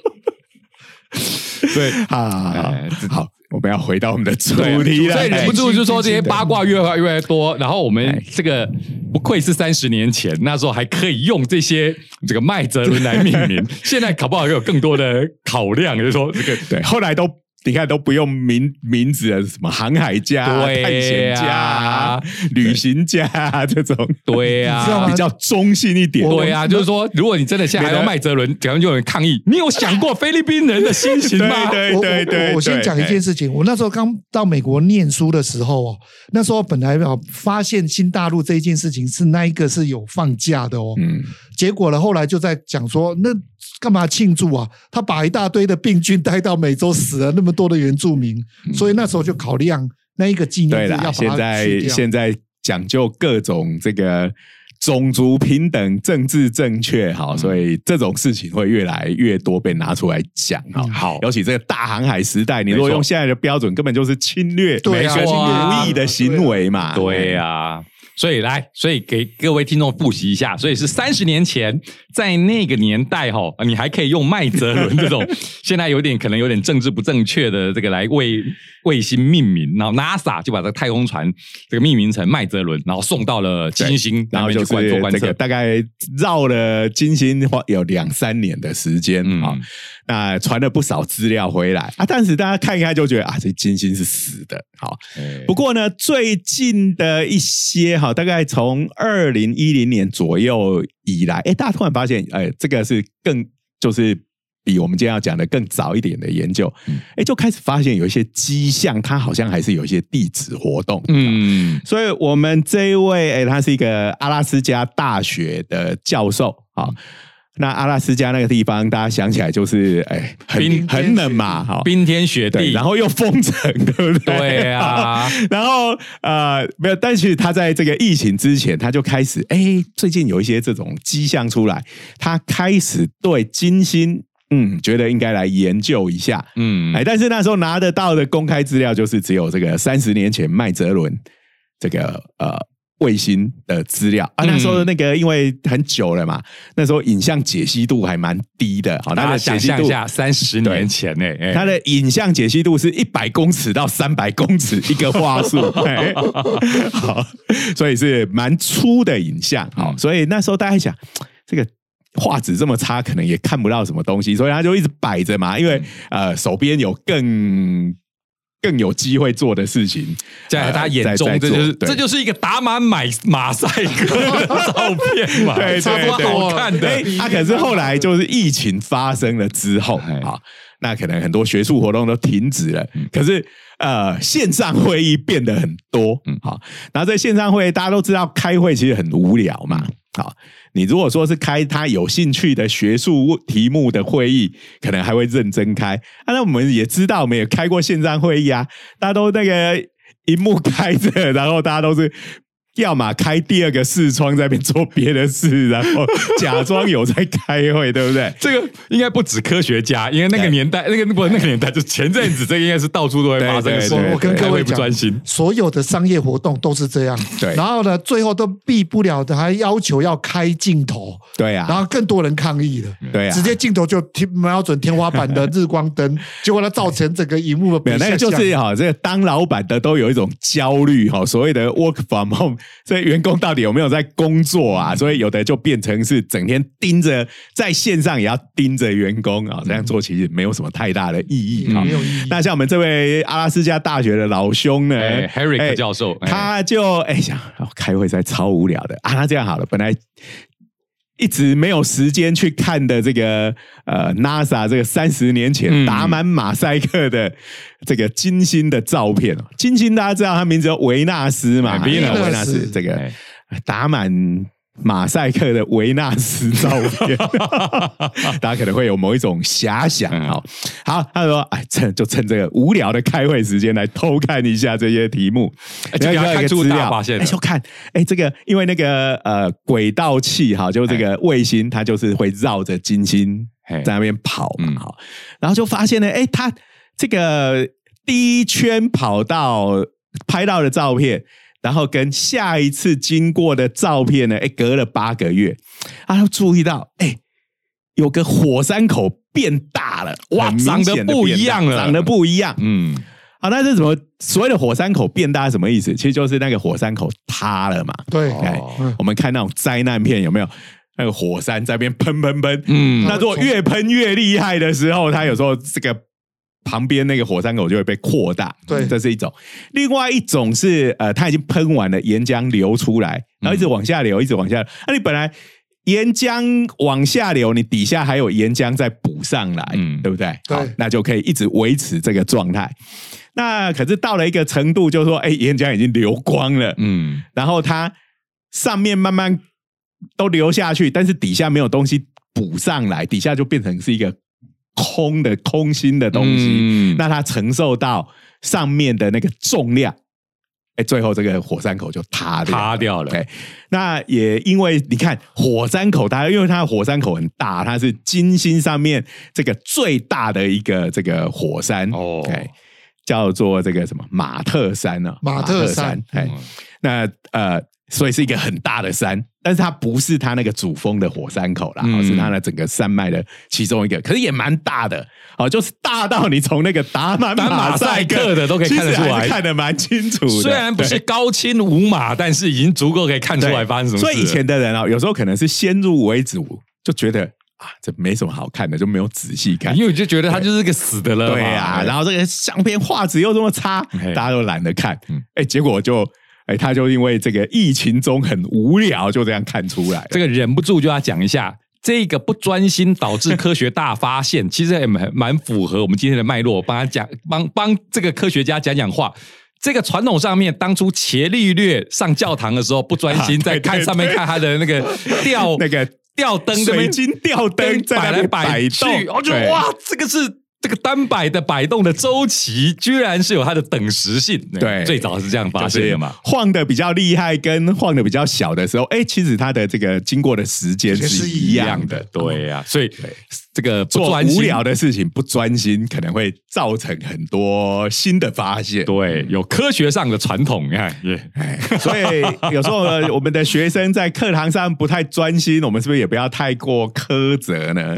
[SPEAKER 2] 对
[SPEAKER 1] 啊
[SPEAKER 2] 哎，
[SPEAKER 1] 好，我们要回到我们的主，题了。
[SPEAKER 2] 所以忍不住就说这些八卦越来越来越多，然后我们
[SPEAKER 1] 哎
[SPEAKER 2] 这个不愧是三十年前，那时候还可以用这些这个麦哲伦来命名，现在搞不好有更多的考量，就是说这个
[SPEAKER 1] 对，后来都你看都不用名名字了，什么航海家探险家啊、旅行家啊这种，
[SPEAKER 2] 对呀、
[SPEAKER 3] 你知道吗
[SPEAKER 1] 比较中性一点。
[SPEAKER 2] 对啊、就是说，如果你真的现在还要麦哲伦，可能就有人抗议。你有想过菲律宾人的心情吗？
[SPEAKER 1] 对
[SPEAKER 3] 我
[SPEAKER 1] 对对
[SPEAKER 3] 我我先讲一件事情，我那时候刚到美国念书的时候哦，那时候本来哦发现新大陆这一件事情是那一个是有放假的哦，
[SPEAKER 1] 嗯，
[SPEAKER 3] 结果呢后来就在讲说那干嘛庆祝啊？他把一大堆的病菌带到美洲，死了那么多的原住民，所以那时候就考量那一个纪念
[SPEAKER 1] 对啦，
[SPEAKER 3] 日要把它
[SPEAKER 1] 现在。现在讲究各种这个。种族平等、政治正确，
[SPEAKER 3] 嗯
[SPEAKER 1] 好，所以这种事情会越来越多被拿出来讲，哈。
[SPEAKER 2] 好
[SPEAKER 1] 尤其这个大航海时代，你如果用现在的标准，根本就是侵略、
[SPEAKER 3] 对啊
[SPEAKER 1] 跟
[SPEAKER 2] 侵略
[SPEAKER 1] 无意的行为嘛。
[SPEAKER 2] 对呀、所以来，所以给各位听众复习一下，所以是三十年前，在那个年代哈，你还可以用麦哲伦这种 现在有点可能有点政治不正确的这个来为卫星命名，然后 NASA 就把这个太空船这个命名成麦哲伦，然后送到了金星，
[SPEAKER 1] 然后就
[SPEAKER 2] 那边去观
[SPEAKER 1] 测这个。大概绕了金星花有两三年的时间
[SPEAKER 2] 嗯
[SPEAKER 1] 啊、那传了不少资料回来啊，但是大家看一看就觉得啊，这金星是死的。好，
[SPEAKER 2] 哎
[SPEAKER 1] 不过呢，最近的一些哈，大概从二零一零年左右以来，哎，大家突然发现，哎，这个是更就是。比我们今天要讲的更早一点的研究，哎、就开始发现有一些迹象，它好像还是有一些地质活动。
[SPEAKER 2] 嗯，
[SPEAKER 1] 所以我们这一位，哎，他是一个阿拉斯加大学的教授啊。那阿拉斯加那个地方，大家想起来就是，哎，
[SPEAKER 2] 冰
[SPEAKER 1] 很很冷嘛，哈，
[SPEAKER 2] 冰天雪，地，
[SPEAKER 1] 然后又封城，对不对？
[SPEAKER 2] 对啊
[SPEAKER 1] 然后呃，没有，但是他在这个疫情之前，他就开始，哎，最近有一些这种迹象出来，他开始对金星。嗯，觉得应该来研究一下，
[SPEAKER 2] 嗯
[SPEAKER 1] 哎，但是那时候拿得到的公开资料就是只有这个三十年前麦哲伦这个呃卫星的资料。啊。
[SPEAKER 2] 嗯
[SPEAKER 1] 那时候那个因为很久了嘛，那时候影像解析度还蛮低的，好，它
[SPEAKER 2] 大家想象一下，三十年前呢、哎。
[SPEAKER 1] 它的影像解析度是一百公尺到三百公尺一个画素，嘿 好，所以是蛮粗的影像。好，所以那时候大家想，这个画质这么差，可能也看不到什么东西，所以他就一直摆着嘛，因为呃手边有更更有机会做的事情，
[SPEAKER 2] 在他眼中，这就是
[SPEAKER 1] 对
[SPEAKER 2] 这就是一个打满买马赛克的照片嘛，
[SPEAKER 1] 对
[SPEAKER 2] 超多
[SPEAKER 1] 对对
[SPEAKER 2] 好看的。
[SPEAKER 1] 他，啊，可是后来就是疫情发生了之后
[SPEAKER 2] 哎
[SPEAKER 1] 啊，那可能很多学术活动都停止了。
[SPEAKER 2] 嗯
[SPEAKER 1] 可是呃，线上会议变得很多，嗯，好，然后在线上会议，大家都知道开会其实很无聊嘛，
[SPEAKER 2] 嗯
[SPEAKER 1] 好，你如果说是开他有兴趣的学术题目的会议，可能还会认真开。那我们也知道，我们也开过线上会议啊，大家都那个荧幕开着，然后大家都是要么开第二个视窗在那边做别的事，然后假装有在开会，对不对？
[SPEAKER 2] 这个应该不止科学家，因为那个年代，那个不那个年代，就前阵子，这个应该是到处都会发生的事。
[SPEAKER 1] 对对对
[SPEAKER 3] 我跟各位不
[SPEAKER 2] 专心，
[SPEAKER 3] 所有的商业活动都是这样。
[SPEAKER 1] 对
[SPEAKER 3] 然后呢，最后都避不了的，还要求要开镜头，
[SPEAKER 1] 对啊，
[SPEAKER 3] 然后更多人抗议了。
[SPEAKER 1] 对啊
[SPEAKER 3] 直接镜头就天瞄准天花板的 日光灯，结果它造成整个荧幕的
[SPEAKER 1] 没有，那个就是哈，这个当老板的都有一种焦虑哈，所谓的 work from home，这员工到底有没有在工作啊？所以有的就变成是整天盯着在线上也要盯着员工啊，这样做其实没有什么太大的意义哈。
[SPEAKER 3] 没有意义。
[SPEAKER 1] 那像我们这位阿拉斯加大学的老兄呢
[SPEAKER 2] 哎，Herrick
[SPEAKER 1] 哎
[SPEAKER 2] 教授哎
[SPEAKER 1] 他就哎想、哦开会实在超无聊的啊。那这样好了，本来一直没有时间去看的这个呃 NASA 这个三十年前打满马赛克的这个金星的照片。哦，金星大家知道他名字叫维纳斯嘛，
[SPEAKER 2] 哎
[SPEAKER 1] 维纳斯这个
[SPEAKER 2] 哎。
[SPEAKER 1] 打满马赛克的维纳斯照片，大家可能会有某一种遐想。
[SPEAKER 2] 嗯。
[SPEAKER 1] 好，他说：“哎，趁就趁这个无聊的开会时间来偷看一下这些题目，
[SPEAKER 2] 哎就给他看出大发现了。
[SPEAKER 1] 哎就看，哎，这个因为那个呃轨道器哈，就这个卫星，它就是会绕着金星在那边跑嘛，
[SPEAKER 2] 嗯。
[SPEAKER 1] 好，然后就发现呢，哎，它这个第一圈跑到拍到的照片。然后跟下一次经过的照片呢，哎，隔了八个月，他就注意到，哎，有个火山口变大了，
[SPEAKER 2] 哇
[SPEAKER 1] 很明显
[SPEAKER 2] 长得不一样了。
[SPEAKER 1] 长得不一样。
[SPEAKER 2] 嗯，
[SPEAKER 1] 好，那是什么？所谓的火山口变大是什么意思？其实就是那个火山口塌了嘛。
[SPEAKER 3] 对，
[SPEAKER 1] 哎
[SPEAKER 2] 哦。
[SPEAKER 1] 我们看那种灾难片有没有？那个火山在那边喷喷喷，
[SPEAKER 2] 嗯。
[SPEAKER 1] 那如果越喷越厉害的时候，它有时候这个旁边那个火山口就会被扩大，
[SPEAKER 3] 对
[SPEAKER 1] 这是一种。另外一种是呃，它已经喷完了，岩浆流出来，然后一直往下流，一直往下流。那、你本来岩浆往下流，你底下还有岩浆再补上来，
[SPEAKER 2] 嗯
[SPEAKER 1] 对不对？
[SPEAKER 3] 对
[SPEAKER 1] 好，那就可以一直维持这个状态。那可是到了一个程度，就是说，哎，岩浆已经流光了，
[SPEAKER 2] 嗯，
[SPEAKER 1] 然后它上面慢慢都流下去，但是底下没有东西补上来，底下就变成是一个空的空心的东西。
[SPEAKER 2] 嗯。
[SPEAKER 1] 那它承受到上面的那个重量，哎，最后这个火山口就塌掉了。
[SPEAKER 2] 塌掉了。
[SPEAKER 1] 对，那也因为你看火山口它，因为它的火山口很大，它是金星上面这个最大的一个这个火山
[SPEAKER 2] 哦。
[SPEAKER 1] 哎，叫做这个什么马特山啊，
[SPEAKER 3] 马特山
[SPEAKER 1] 哎，那呃，所以是一个很大的山，但是它不是它那个主峰的火山口啦，是它的整个山脉的其中一个，可是也蛮大的，哦，就是大到你从那个达满
[SPEAKER 2] 达马赛克的都可以看得出来
[SPEAKER 1] 看得蛮清楚的。
[SPEAKER 2] 虽然不是高清无码，但是已经足够可以看出来发生什么事。
[SPEAKER 1] 所以以前的人啊，有时候可能是先入为主，就觉得啊，这没什么好看的，就没有仔细看。
[SPEAKER 2] 因为我就觉得它就是个死的了嘛，
[SPEAKER 1] 对呀、然后这个相片画质又这么差，大家都懒得看
[SPEAKER 2] 嗯。
[SPEAKER 1] 哎，结果就哎，他就因为这个疫情中很无聊，就这样看出来。
[SPEAKER 2] 这个忍不住就要讲一下。这个不专心导致科学大发现，其实也蛮蛮符合我们今天的脉络。帮他讲，帮帮这个科学家讲讲话。这个传统上面，当初伽利略上教堂的时候不专心，在看上面看他的那个 吊
[SPEAKER 1] 那个
[SPEAKER 2] 吊灯
[SPEAKER 1] 水晶吊灯在
[SPEAKER 2] 摆来摆去，
[SPEAKER 1] 动，
[SPEAKER 2] 然后就哇，这个是这个单摆的摆动的周期，居然是有它的等时性。
[SPEAKER 1] 对
[SPEAKER 2] 最早是这样发
[SPEAKER 1] 就是
[SPEAKER 2] 现的嘛。
[SPEAKER 1] 晃的比较厉害跟晃的比较小的时候，哎，其实它的这个经过的时间是一样的。
[SPEAKER 2] 对呀、所以这个不
[SPEAKER 1] 做无聊的事情不专心，可能会造成很多新的发现。
[SPEAKER 2] 对，有科学上的传统，你看，耶
[SPEAKER 1] 哎，所以有时候呢我们的学生在课堂上不太专心，我们是不是也不要太过苛责呢？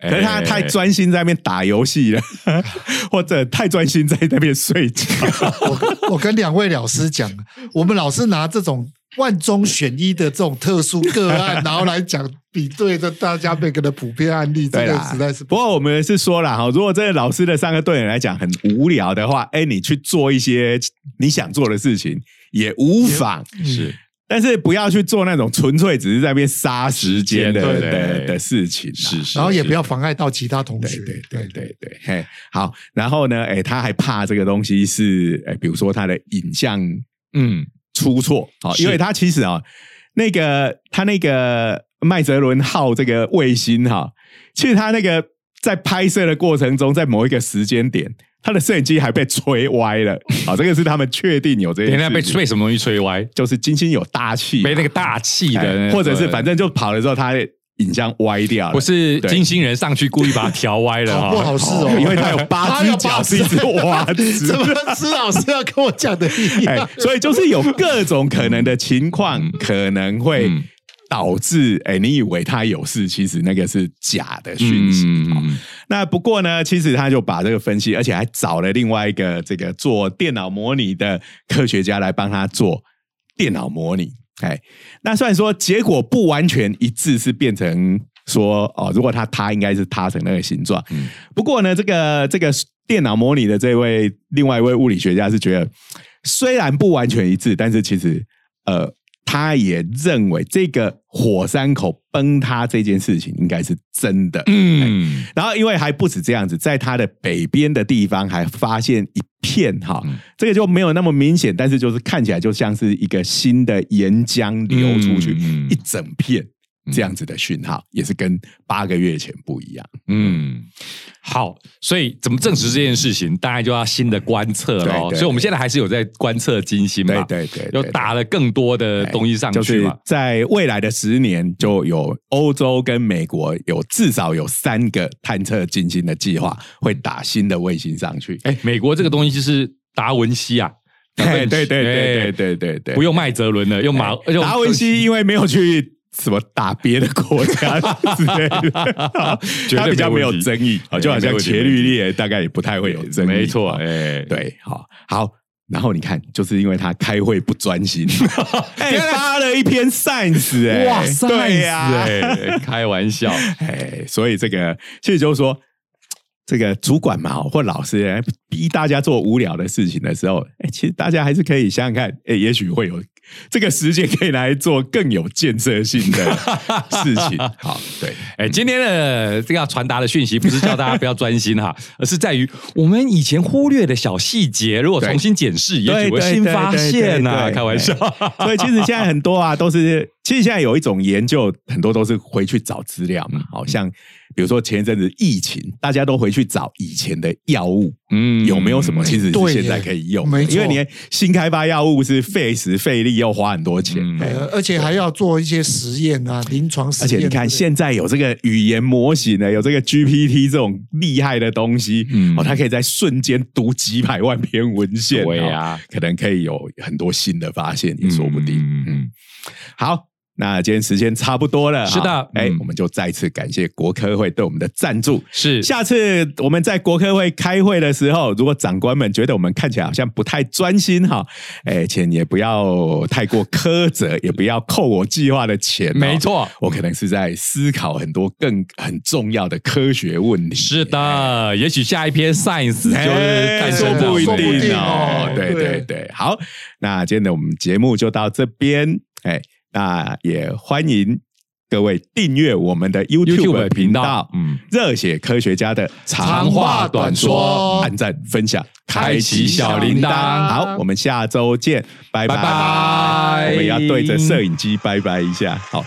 [SPEAKER 1] 可是他
[SPEAKER 2] 哎
[SPEAKER 1] 太专心在那边打游戏了，或者太专心在那边睡觉。
[SPEAKER 3] 我我跟两位老师讲，我们老是拿这种万中选一的这种特殊个案，然后来讲比对着大家每个的普遍案例，这个，实在是
[SPEAKER 1] 不过我们是说了哈，如果这个老师的三个对你来讲很无聊的话，哎，你去做一些你想做的事情也无妨。
[SPEAKER 2] 是
[SPEAKER 1] 但是不要去做那种纯粹只是在那边杀时间的的的事情啊，
[SPEAKER 2] 是是，
[SPEAKER 3] 然后也不要妨碍到其他同学。
[SPEAKER 1] 对对对对。对，嘿，好，然后呢，哎，他还怕这个东西是，哎，比如说他的影像
[SPEAKER 2] 嗯，
[SPEAKER 1] 出错，好，因为他其实啊，那个他那个麦哲伦号这个卫星哈，其实他那个在拍摄的过程中，在某一个时间点，他的摄影机还被吹歪了。好，这个是他们确定有这件
[SPEAKER 2] 等一下被
[SPEAKER 1] 吹，
[SPEAKER 2] 被什么东西吹歪？
[SPEAKER 1] 就是金星有大气，
[SPEAKER 2] 没那个大气的。
[SPEAKER 1] 或者是反正就跑了之后，他的影像歪掉了，
[SPEAKER 2] 不是金星人上去故意把它调歪了
[SPEAKER 3] 好不。好事哦，
[SPEAKER 1] 因为他有八只脚，是一只蛙子，
[SPEAKER 3] 怎么施老师要跟我讲的一
[SPEAKER 1] 哎
[SPEAKER 3] 样？，
[SPEAKER 1] 所以就是有各种可能的情况，可能会
[SPEAKER 2] 嗯
[SPEAKER 1] 导致，哎，你以为他有事，其实那个是假的讯息。那不过呢，其实他就把这个分析，而且还找了另外一个这个做电脑模拟的科学家来帮他做电脑模拟。哎，那虽然说结果不完全一致，是变成说哦，如果他塌，应该是塌成那个形状。
[SPEAKER 2] 嗯
[SPEAKER 1] 不过呢，这个这个电脑模拟的这位另外一位物理学家是觉得，虽然不完全一致，但是其实呃，他也认为这个火山口崩塌这件事情应该是真的。
[SPEAKER 2] 嗯，
[SPEAKER 1] 然后，因为还不止这样子，在它的北边的地方还发现一片哈，
[SPEAKER 2] 嗯。
[SPEAKER 1] 这个就没有那么明显，但是就是看起来就像是一个新的岩浆流出去，一整片这样子的讯号，也是跟八个月前不一样。
[SPEAKER 2] 嗯，好，所以怎么证实这件事情，当然就要新的观测了所以我们现在还是有在观测金星嘛，
[SPEAKER 1] 对对对对
[SPEAKER 2] 又打了更多的东西上
[SPEAKER 1] 就是
[SPEAKER 2] 去嘛。
[SPEAKER 1] 在未来的十年，就有欧洲跟美国有至少有三个探测金星的计划，会打新的卫星上去。
[SPEAKER 2] 哎，美国这个东西就是达文西啊，
[SPEAKER 1] 对对对对对
[SPEAKER 2] 哎
[SPEAKER 1] 对对对，
[SPEAKER 2] 不用麦哲伦了，用马用
[SPEAKER 1] 达文西因为没有去什么打别的国家之类的，他比较没有争议，
[SPEAKER 2] 对
[SPEAKER 1] 就好像
[SPEAKER 2] 没问题
[SPEAKER 1] 伽利略大概也不太会有争议，
[SPEAKER 2] 没错，
[SPEAKER 1] 哦
[SPEAKER 2] 哎，
[SPEAKER 1] 对，好好。然后你看，就是因为他开会不专心，哎，发了一篇 science，哎，
[SPEAKER 2] 哇塞，
[SPEAKER 1] 对呀，
[SPEAKER 2] 哎，开玩笑，
[SPEAKER 1] 哎，所以这个其实就是说，这个主管嘛，或老师哎逼大家做无聊的事情的时候，哎，其实大家还是可以想想看，哎，也许会有这个时间可以来做更有建设性的事情。好，对，
[SPEAKER 2] 哎，今天的这个要传达的讯息不是叫大家不要专心哈，而是在于我们以前忽略的小细节，如果重新检视，也许会新发现呐。开玩笑，
[SPEAKER 1] 所以其实现在很多啊，都是其实现在有一种研究，很多都是回去找资料嘛。好像比如说前一阵子疫情，大家都回去找以前的药物，
[SPEAKER 2] 嗯
[SPEAKER 1] 有没有什么其实是现在可以用？
[SPEAKER 3] 没错
[SPEAKER 1] 因为你新开发药物是费时费力，又花很多钱。
[SPEAKER 2] 嗯
[SPEAKER 3] 哎而且还要做一些实验啊，临床实验。
[SPEAKER 1] 而且你看，现在有这个语言模型呢，有这个 GPT 这种厉害的东西，
[SPEAKER 2] 嗯
[SPEAKER 1] 哦，它可以在瞬间读几百万篇文献，
[SPEAKER 2] 对呀
[SPEAKER 1] 哦可能可以有很多新的发现，也说不定。
[SPEAKER 2] 嗯
[SPEAKER 1] 嗯，好。那今天时间差不多了，
[SPEAKER 2] 是的。
[SPEAKER 1] 哈哎、
[SPEAKER 2] 嗯。
[SPEAKER 1] 我们就再次感谢国科会对我们的赞助。
[SPEAKER 2] 是。
[SPEAKER 1] 下次我们在国科会开会的时候，如果长官们觉得我们看起来好像不太专心哈，哎，请也不要太过苛责，也不要扣我计划的钱、哦。
[SPEAKER 2] 没错。
[SPEAKER 1] 我可能是在思考很多更很重要的科学问题。
[SPEAKER 2] 是的，也许下一篇 Science 就是
[SPEAKER 1] 哎
[SPEAKER 2] 诞
[SPEAKER 1] 说不一定哦。对对。
[SPEAKER 3] 对，
[SPEAKER 1] 好，那今天的我们节目就到这边，哎，那也欢迎各位订阅我们的 YouTube 频道嗯
[SPEAKER 2] 嗯，
[SPEAKER 1] 热血科学家的
[SPEAKER 3] 长话短说
[SPEAKER 1] 按赞分享，
[SPEAKER 2] 开启小铃铛。
[SPEAKER 1] 好，我们下周见，拜拜。
[SPEAKER 2] 拜拜。
[SPEAKER 1] 我们要对着摄影机拜拜一下，好。